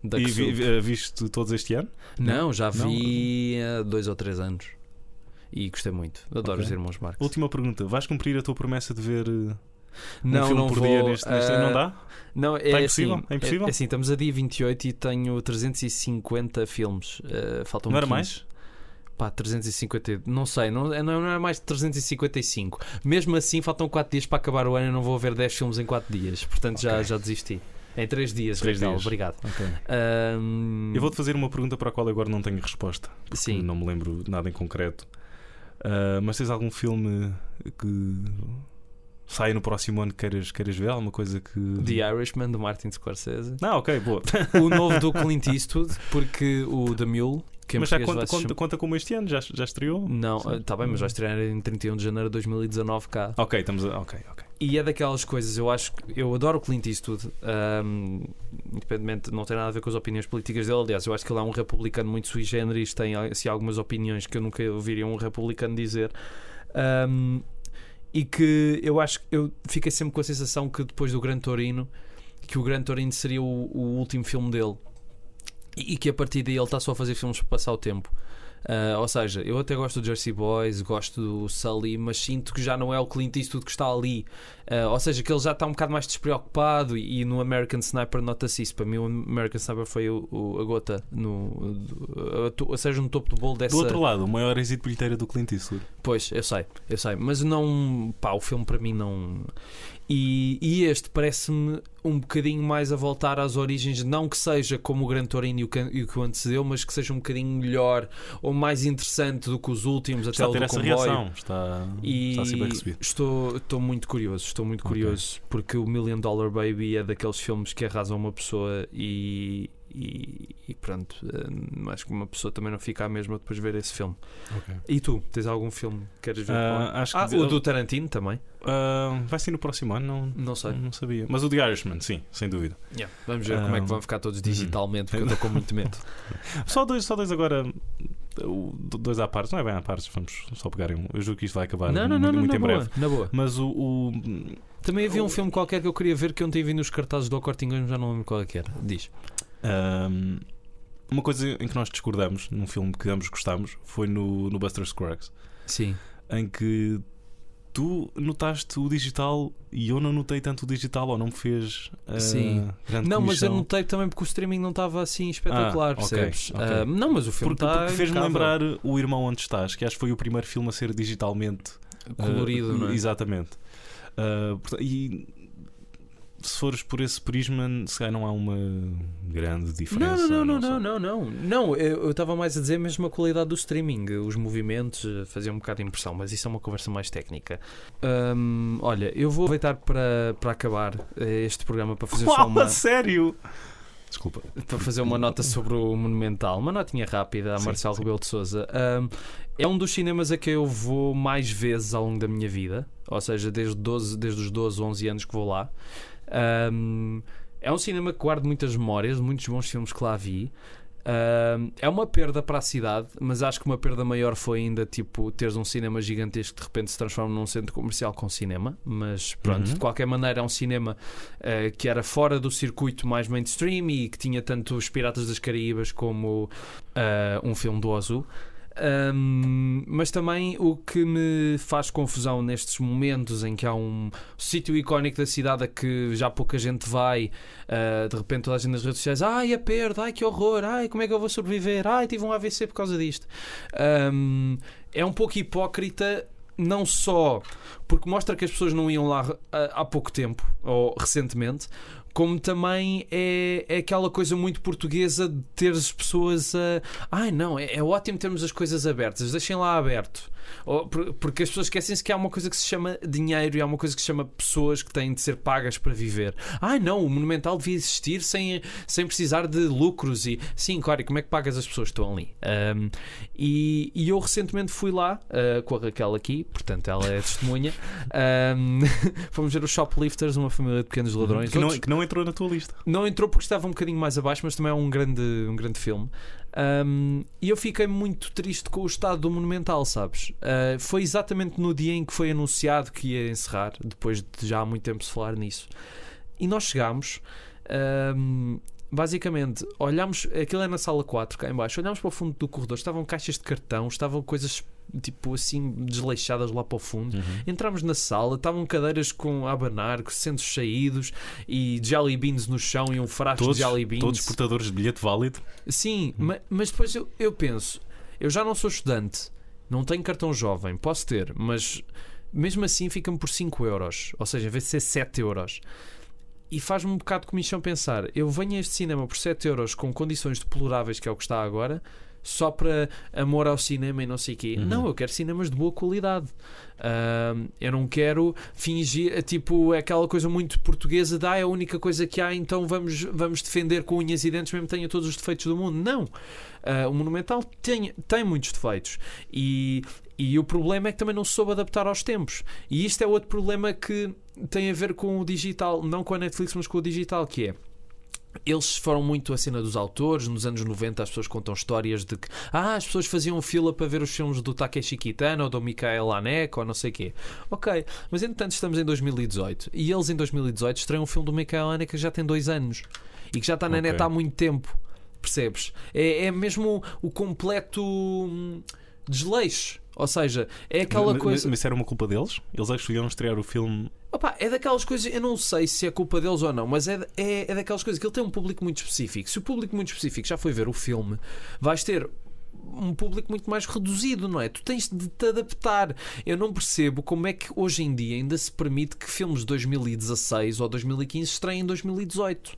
Da E que vi, vi- viste todos este ano? Não, já Não? vi há dois ou três anos. E gostei muito. Adoro Ok. os irmãos Marx. Última pergunta: vais cumprir a tua promessa de ver uh, um não, filme não por vou. dia neste, neste ano? ah, Não dá? Não, é Tá impossível? assim, É impossível? É, assim, estamos a dia 28 e tenho 350 filmes. Ah, faltam Não era 15. mais? Pá, 350, não sei, não, é- não é mais de 355. Mesmo assim, faltam 4 dias para acabar o ano e não vou ver 10 filmes em 4 dias. Portanto, já, Ok. já desisti. Em 3 dias, Três Raquel, dias. obrigado. Ok. Ahm, Eu vou-te fazer uma pergunta para a qual agora não tenho resposta. Sim. Não me lembro nada em concreto. Ah, mas tens algum filme que sai no próximo ano que queiras, queiras ver? Alguma coisa que. The Irishman, do Martin Scorsese. Não, ok, boa. o novo do Clint Eastwood, porque o The Mule, que em mas já conta, conta, chamar- conta como este ano? Já, já estreou? Não, está bem, mas vai estrear em 31 de janeiro de 2019 cá. Ok, estamos a. Ok, ok. E é daquelas coisas, eu acho que eu adoro o Clint Eastwood, ahm, independentemente, não tem nada a ver com as opiniões políticas dele. Aliás, eu acho que ele é um republicano muito sui generis, tem assim, algumas opiniões que eu nunca ouviria um republicano dizer. Ahm, e que eu acho que eu fiquei sempre com a sensação que depois do Gran Torino, que o Gran Torino seria o, o último filme dele e, e que a partir daí ele está só a fazer filmes para passar o tempo. Ah, ou seja, eu até gosto do Jersey Boys, gosto do Sully, mas sinto que já não é o Clint Eastwood que está ali. Ah, ou seja, que ele já está um bocado mais despreocupado e, e no American Sniper nota-se isso. Para mim, o American Sniper foi o, o- a gota, no, do- ou seja, no topo do bolo dessa. Do outro lado, o maior êxito bilheteiro do Clint Eastwood. Pois, eu sei, eu sei, mas não. Pá, o filme para mim não. E, e este parece-me um bocadinho mais a voltar às origens, não que seja como o Gran Torino e o que, e o que o antecedeu, mas que seja um bocadinho melhor ou mais interessante do que os últimos, até Está a o do essa comboio. reação. Está, E está a ser bem recebido. estou, estou muito curioso, estou muito curioso, porque o Million Dollar Baby é daqueles filmes que arrasam uma pessoa e, e, e pronto, hum, acho que uma pessoa também não fica a mesma depois de ver esse filme. E tu, tens algum filme que queres ver? Ah, acho que Ah, de- o do Tarantino também? Ah, vai ser no próximo ano? Não, Não sei. não sabia. Mas o The Irishman, sim, sem dúvida. Vamos ver como é que Ah, vão ficar todos digitalmente, porque eu estou com (laughs) muito medo. Só dois, só dois agora. Dois à parte, não é bem à parte, vamos só pegar um. Eu julgo que isto vai acabar não, não, muito, não, não, muito em boa, breve. na boa. Mas o. o- Também havia um filme qualquer que eu queria ver que eu não tinha vindo nos cartazes do Corte Inglês, já não lembro qual é que era. Diz. Ahm, uma coisa em que nós discordamos num filme que ambos gostamos foi no, no Buster Scruggs, Sim. em que tu notaste o digital e eu não notei tanto o digital ou não me fez ah, Sim. grande Não, mas eu comissão. notei também porque o streaming não estava assim espetacular, Ah, percebes? ok. Ah, não, mas o filme Porque, está porque fez-me lembrar o Irmão Onde Estás, que acho que foi o primeiro filme a ser digitalmente colorido, ah, não é? Exatamente. Ah, porta- e se fores por esse prisma, se calhar não há uma grande diferença. não, não, não, não, não, não. Não, eu estava mais a dizer mesmo a qualidade do streaming, os movimentos eh, faziam um bocado de impressão, mas isso é uma conversa mais técnica. Hum, olha, eu vou aproveitar para, para acabar eh, este programa para fazer só Uau, uma, a sério? Desculpa. para fazer uma nota sobre o Monumental, uma notinha rápida a Sim, Marcelo sim. Rebelo de Souza. é um dos cinemas a que eu vou mais vezes ao longo da minha vida, ou seja, desde, 12, desde os 12, 11 anos que vou lá. Um, é um cinema que guardo muitas memórias, muitos bons filmes que lá vi. Um, é uma perda para a cidade, mas acho que uma perda maior foi ainda tipo teres um cinema gigantesco que de repente se transforma num centro comercial com cinema. Mas pronto, Uhum. de qualquer maneira, é um cinema eh, que era fora do circuito mais mainstream e que tinha tanto os Piratas das Caraíbas como eh, um filme do Ozu. Um, mas também o que me faz confusão nestes momentos em que há um sítio icónico da cidade a que já pouca gente vai, uh, de repente toda a gente nas redes sociais, ai a perda, ai que horror, ai como é que eu vou sobreviver, ai tive um AVC por causa disto. Um, é um pouco hipócrita, não só porque mostra que as pessoas não iam lá há, há pouco tempo ou recentemente, como também é, é aquela coisa muito portuguesa de ter as pessoas a. Ai não, é, é ótimo termos as coisas abertas, deixem lá aberto. Porque as pessoas esquecem-se que há uma coisa que se chama dinheiro e há uma coisa que se chama pessoas que têm de ser pagas para viver. Ai não, o Monumental devia existir sem, sem precisar de lucros e. Sim, claro, e como é que pagas as pessoas que estão ali? Ahm, e, e eu recentemente fui lá ah, com a Raquel aqui, portanto ela é testemunha. Ahm, (laughs) fomos ver os Shoplifters, uma família de pequenos ladrões. Que não, que não entrou na tua lista. não entrou porque estava um bocadinho mais abaixo, mas também é um grande, um grande filme. Um, e eu fiquei muito triste com o estado do Monumental, sabes? Uh, foi exatamente no dia em que foi anunciado que ia encerrar, depois de já há muito tempo se falar nisso. E nós chegámos, um, basicamente, olhámos, aquilo é na sala 4, cá em baixo, olhámos para o fundo do corredor, estavam caixas de cartão, estavam coisas tipo assim desleixadas lá para o fundo. Entramos na sala, estavam cadeiras com a abanar, com centros saídos e jelly beans no chão e um frasco Todos, de jelly beans. todos portadores de bilhete válido. Sim, ma- mas depois eu, eu penso, eu já não sou estudante, não tenho cartão jovem, posso ter, mas mesmo assim fica-me por 5 euros, ou seja, em vez de ser 7 euros. E faz-me um bocado de comichão pensar, eu venho a este cinema por 7 euros com condições deploráveis, que é o que está agora, só para amor ao cinema e não sei o quê. Uhum. Não, eu quero cinemas de boa qualidade. Ahm, eu não quero fingir, tipo, é aquela coisa muito portuguesa de ah, é a única coisa que há, então vamos, vamos defender com unhas e dentes, mesmo que tenha todos os defeitos do mundo. Não. Ah, o Monumental tem, tem muitos defeitos. E, e o problema é que também não se soube adaptar aos tempos. E isto é outro problema que tem a ver com o digital, não com a Netflix, mas com o digital, que é. Eles foram muito a cena dos autores. Nos anos 90, as pessoas contam histórias de que ah, as pessoas faziam fila para ver os filmes do Takeshi Kitano ou do Mikael Haneke ou não sei o quê. Ok, mas entretanto estamos em 2018 e eles em 2018 estreiam um filme do Mikael Haneke que já tem dois anos e que já está na Ok. net há muito tempo. Percebes? É, é mesmo o completo hum, desleixo. Ou seja, é aquela coisa. Mas isso era uma culpa deles? Eles é que escolheram estrear o filme. Opa, é daquelas coisas, eu não sei se é culpa deles ou não, mas é, é, é daquelas coisas que ele tem um público muito específico. Se o público muito específico já foi ver o filme, vais ter um público muito mais reduzido, não é? Tu tens de te adaptar. Eu não percebo como é que hoje em dia ainda se permite que filmes de 2016 ou 2015 estreiem em 2018.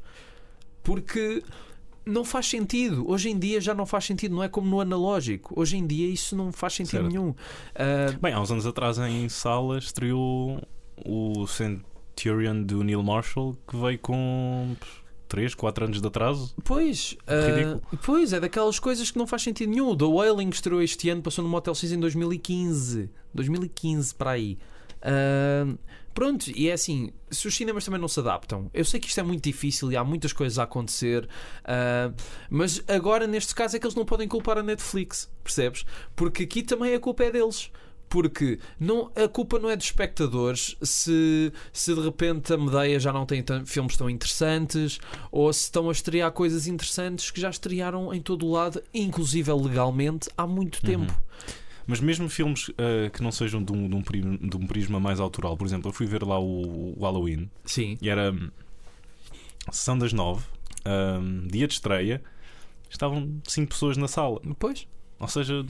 Porque não faz sentido. Hoje em dia já não faz sentido, não é como no analógico. Hoje em dia isso não faz sentido Certo. nenhum. Ah, Bem, há uns anos atrás em sala estreou o Centurion do Neil Marshall que veio com 3, 4 anos de atraso. Pois, ah, pois, é daquelas coisas que não faz sentido nenhum. O The Wailing estreou este ano, passou no Motel 6 em 2015. 2015 para aí. Ah, pronto, e é assim: se os cinemas também não se adaptam, eu sei que isto é muito difícil e há muitas coisas a acontecer, ah, mas agora neste caso é que eles não podem culpar a Netflix, percebes? Porque aqui também a culpa é deles. Porque não, a culpa não é dos espectadores se, se de repente a Medeia já não tem filmes tão interessantes ou se estão a estrear coisas interessantes que já estrearam em todo o lado, inclusive legalmente, há muito tempo. Mas mesmo filmes ah, que não sejam de um, de, um pri- de um prisma mais autoral, por exemplo, eu fui ver lá o, o Halloween Sim. e era hum, sessão das 9, dia de estreia, estavam 5 pessoas na sala. Pois. Ou seja,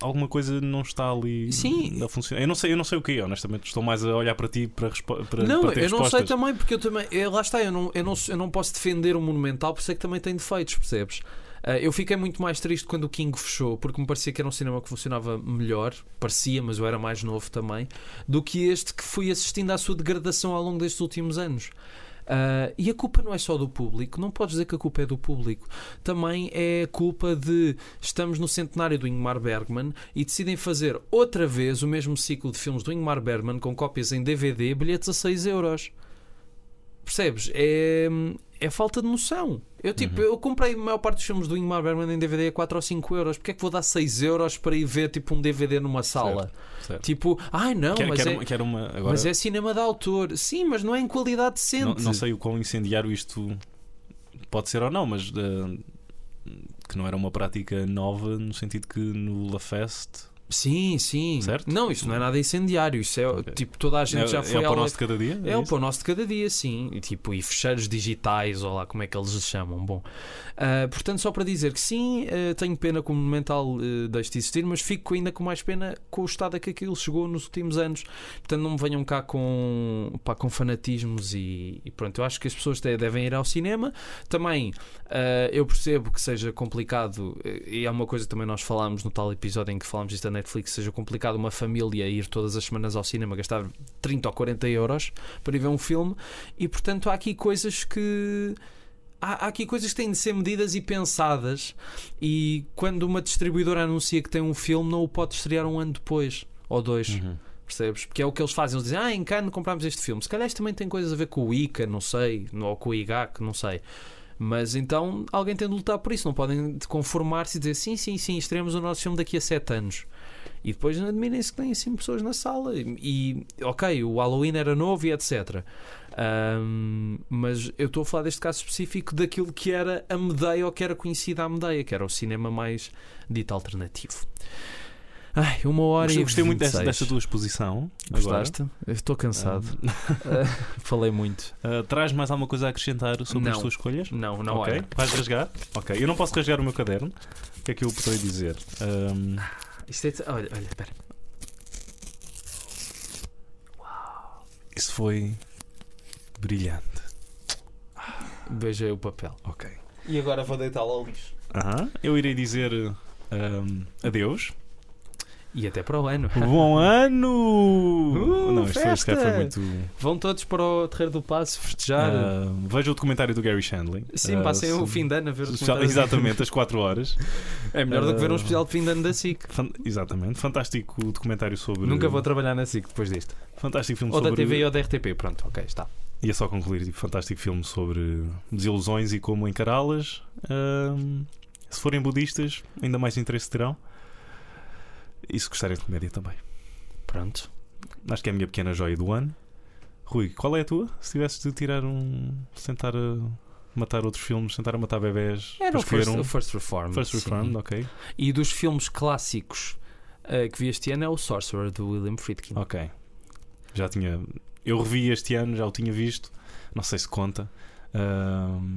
alguma coisa não está ali Sim. a funcionar. Eu não sei, eu não sei o que é, honestamente. Estou mais a olhar para ti para, respo- para, não, para eu não respostas. sei também, porque eu também. é, lá está, eu não, eu, não, eu não posso defender o Monumental, por isso é que também tem defeitos, percebes? Ah, eu fiquei muito mais triste quando o King fechou, porque me parecia que era um cinema que funcionava melhor, parecia, mas eu era mais novo também, do que este que fui assistindo à sua degradação ao longo destes últimos anos. Ah, e a culpa não é só do público, não podes dizer que a culpa é do público. Também é culpa de estamos no centenário do Ingmar Bergman e decidem fazer outra vez o mesmo ciclo de filmes do Ingmar Bergman com cópias em DVD, bilhetes a 6 euros. Percebes? É, é falta de noção. Eu, tipo, eu comprei a maior parte dos filmes do Ingmar Bergman em DVD a 4 ou 5 euros. Porquê é que vou dar 6 euros para ir ver tipo um DVD numa sala? Certo. Tipo, ai não, Quer, mas, é, uma, uma- agora, mas é cinema de autor. Sim, mas não é em qualidade não, decente. não sei o quão incendiário isto pode ser ou não, mas eh, que não era uma prática nova no sentido que no La Fest Sim, sim. Certo? Não, isso não é nada incendiário. Isso é Ok. tipo, toda a gente é, já é foi o pão nosso de cada dia? É o isso? pão nosso de cada dia, sim. E, tipo, e fecheiros digitais, ou lá como é que eles se chamam. Bom, ah, portanto, só para dizer que sim, ah, tenho pena que o Monumental uh, deixe de existir, mas fico ainda com mais pena com o estado a que aquilo chegou nos últimos anos. Portanto, não me venham cá com, pá, com fanatismos e, e pronto. Eu acho que as pessoas devem ir ao cinema. Também eu percebo que seja complicado, eh, e é uma coisa que também nós falámos no tal episódio em que falámos disto da Netflix, seja complicado uma família ir todas as semanas ao cinema gastar 30 ou 40 euros para ir ver um filme, e portanto há aqui coisas que. Há, aqui coisas que têm de ser medidas e pensadas, e quando uma distribuidora anuncia que tem um filme, não o pode estrear um ano depois ou dois. Uhum. Percebes? Porque é o que eles fazem. Eles dizem, ah, em Cannes comprámos este filme. Se calhar isto também tem coisas a ver com o ICA, não sei, ou com o IGAC, não sei. Mas então alguém tem de lutar por isso. Não podem conformar-se e dizer, sim, sim, sim, estreamos o nosso filme daqui a sete anos. E depois admirem-se que têm assim pessoas na sala. E, ok, o Halloween era novo e etc. Ahm, mas eu estou a falar deste caso específico daquilo que era a Medeia ou que era conhecida a Medeia, que era o cinema mais dito alternativo. Ai, uma hora Gostei, e gostei muito dessa, 26. dessa tua exposição. Gostaste? Estou cansado. Ah, (laughs) falei muito. Ah, traz mais alguma coisa a acrescentar sobre as Não. tuas escolhas? Não, não ok. olha. Vais rasgar? Ok. Eu não posso rasgar o meu caderno. O que é que eu poderei dizer? Ahm, Isto é. Olha, olha, espera. isso foi brilhante. Beijei o papel. Ok. E agora vou deitá-lo ao lixo. Aham. Eu irei dizer ahm, adeus. E até para o ano. (laughs) Bom ano! Uh, não, isto isto festa! foi muito. Vão todos para o Terreiro do Passo festejar. Ah, veja o documentário do Gary Shandling. Sim, Ah, passem o se- fim de ano a ver o documentário. Exatamente, às 4 horas. É melhor do que ver um Ah. especial de fim de ano da SIC. Fan- exatamente. Fantástico documentário sobre. Nunca vou trabalhar na SIC depois disto. Fantástico filme Ou da sobre. TV ou da RTP. Pronto, ok, está. E é só concluir, tipo, fantástico filme sobre desilusões e como encará-las. Se forem budistas, ainda mais interesse terão. E se gostarem de comédia também. Pronto. Acho que é a minha pequena joia do ano. Rui, qual é a tua? Se tivesses de tirar um. tentar a matar outros filmes, tentar a matar bebés. Era o First, um. o First Reformed. First sim. Reformed, ok. E dos filmes clássicos eh, que vi este ano é o Sorcerer do William Friedkin. Ok. Já tinha. Eu revi este ano, já o tinha visto. Não sei se conta.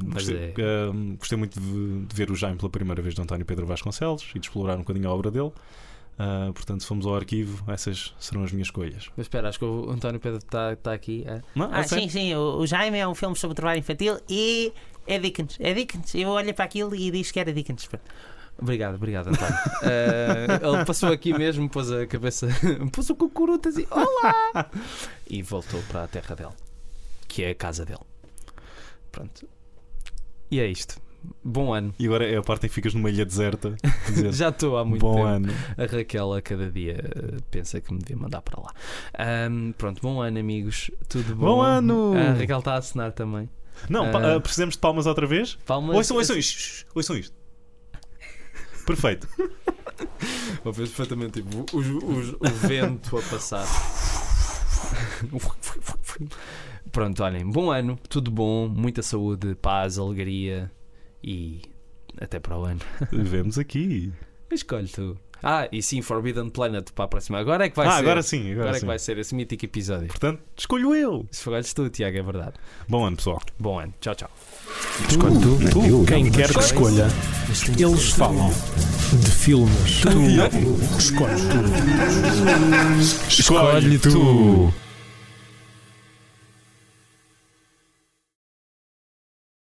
Mas gostei, é- gostei muito de, de ver o Jaime pela primeira vez de António Pedro Vasconcelos e de explorar um bocadinho a obra dele. Ah, portanto, se fomos ao arquivo, essas serão as minhas escolhas. Mas espera, acho que o António Pedro está tá aqui. é? Não? Ah, Ah, sim, sim. O, Jaime é um filme sobre trabalho infantil e é Dickens. É Dickens. Eu olhei para aquilo e disse que era Dickens. Obrigado, obrigado, António. Eh, (laughs) ele passou aqui mesmo, pôs a cabeça, (laughs) pôs o cucuruto assim, olá! E voltou para a terra dele, que é a casa dele. Pronto. E é isto. Bom ano. E agora é a parte em que ficas numa ilha deserta. dizer, (laughs) Já estou há muito Bom tempo. ano. A Raquel a cada dia pensa que me devia mandar para lá. Ahm, pronto, bom ano, amigos. Tudo bom? Bom ano! A Raquel está a assinar também. Não, ah, precisamos de palmas outra vez? Palmas. Ouçam, ouçam isto. shh, Ouçam isto. Perfeito. (laughs) Ouves perfeitamente tipo, o vento a passar. (laughs) Pronto, olhem, bom ano, tudo bom, muita saúde, paz, alegria e até para o ano. (laughs) Vemos aqui. Escolhe tu. Ah, e sim, Forbidden Planet para a próxima. Agora é que vai ah, ser. agora sim, agora, Agora é sim. que vai ser esse mítico episódio. Portanto, escolho eu. Escolhes tu, Tiago, é verdade. Bom ano, pessoal. Bom ano. Tchau, tchau. Escolhe tu. Tu. Quem quer que escolha, eles falam de filmes. Tu escolhe tu. Escolhe tu.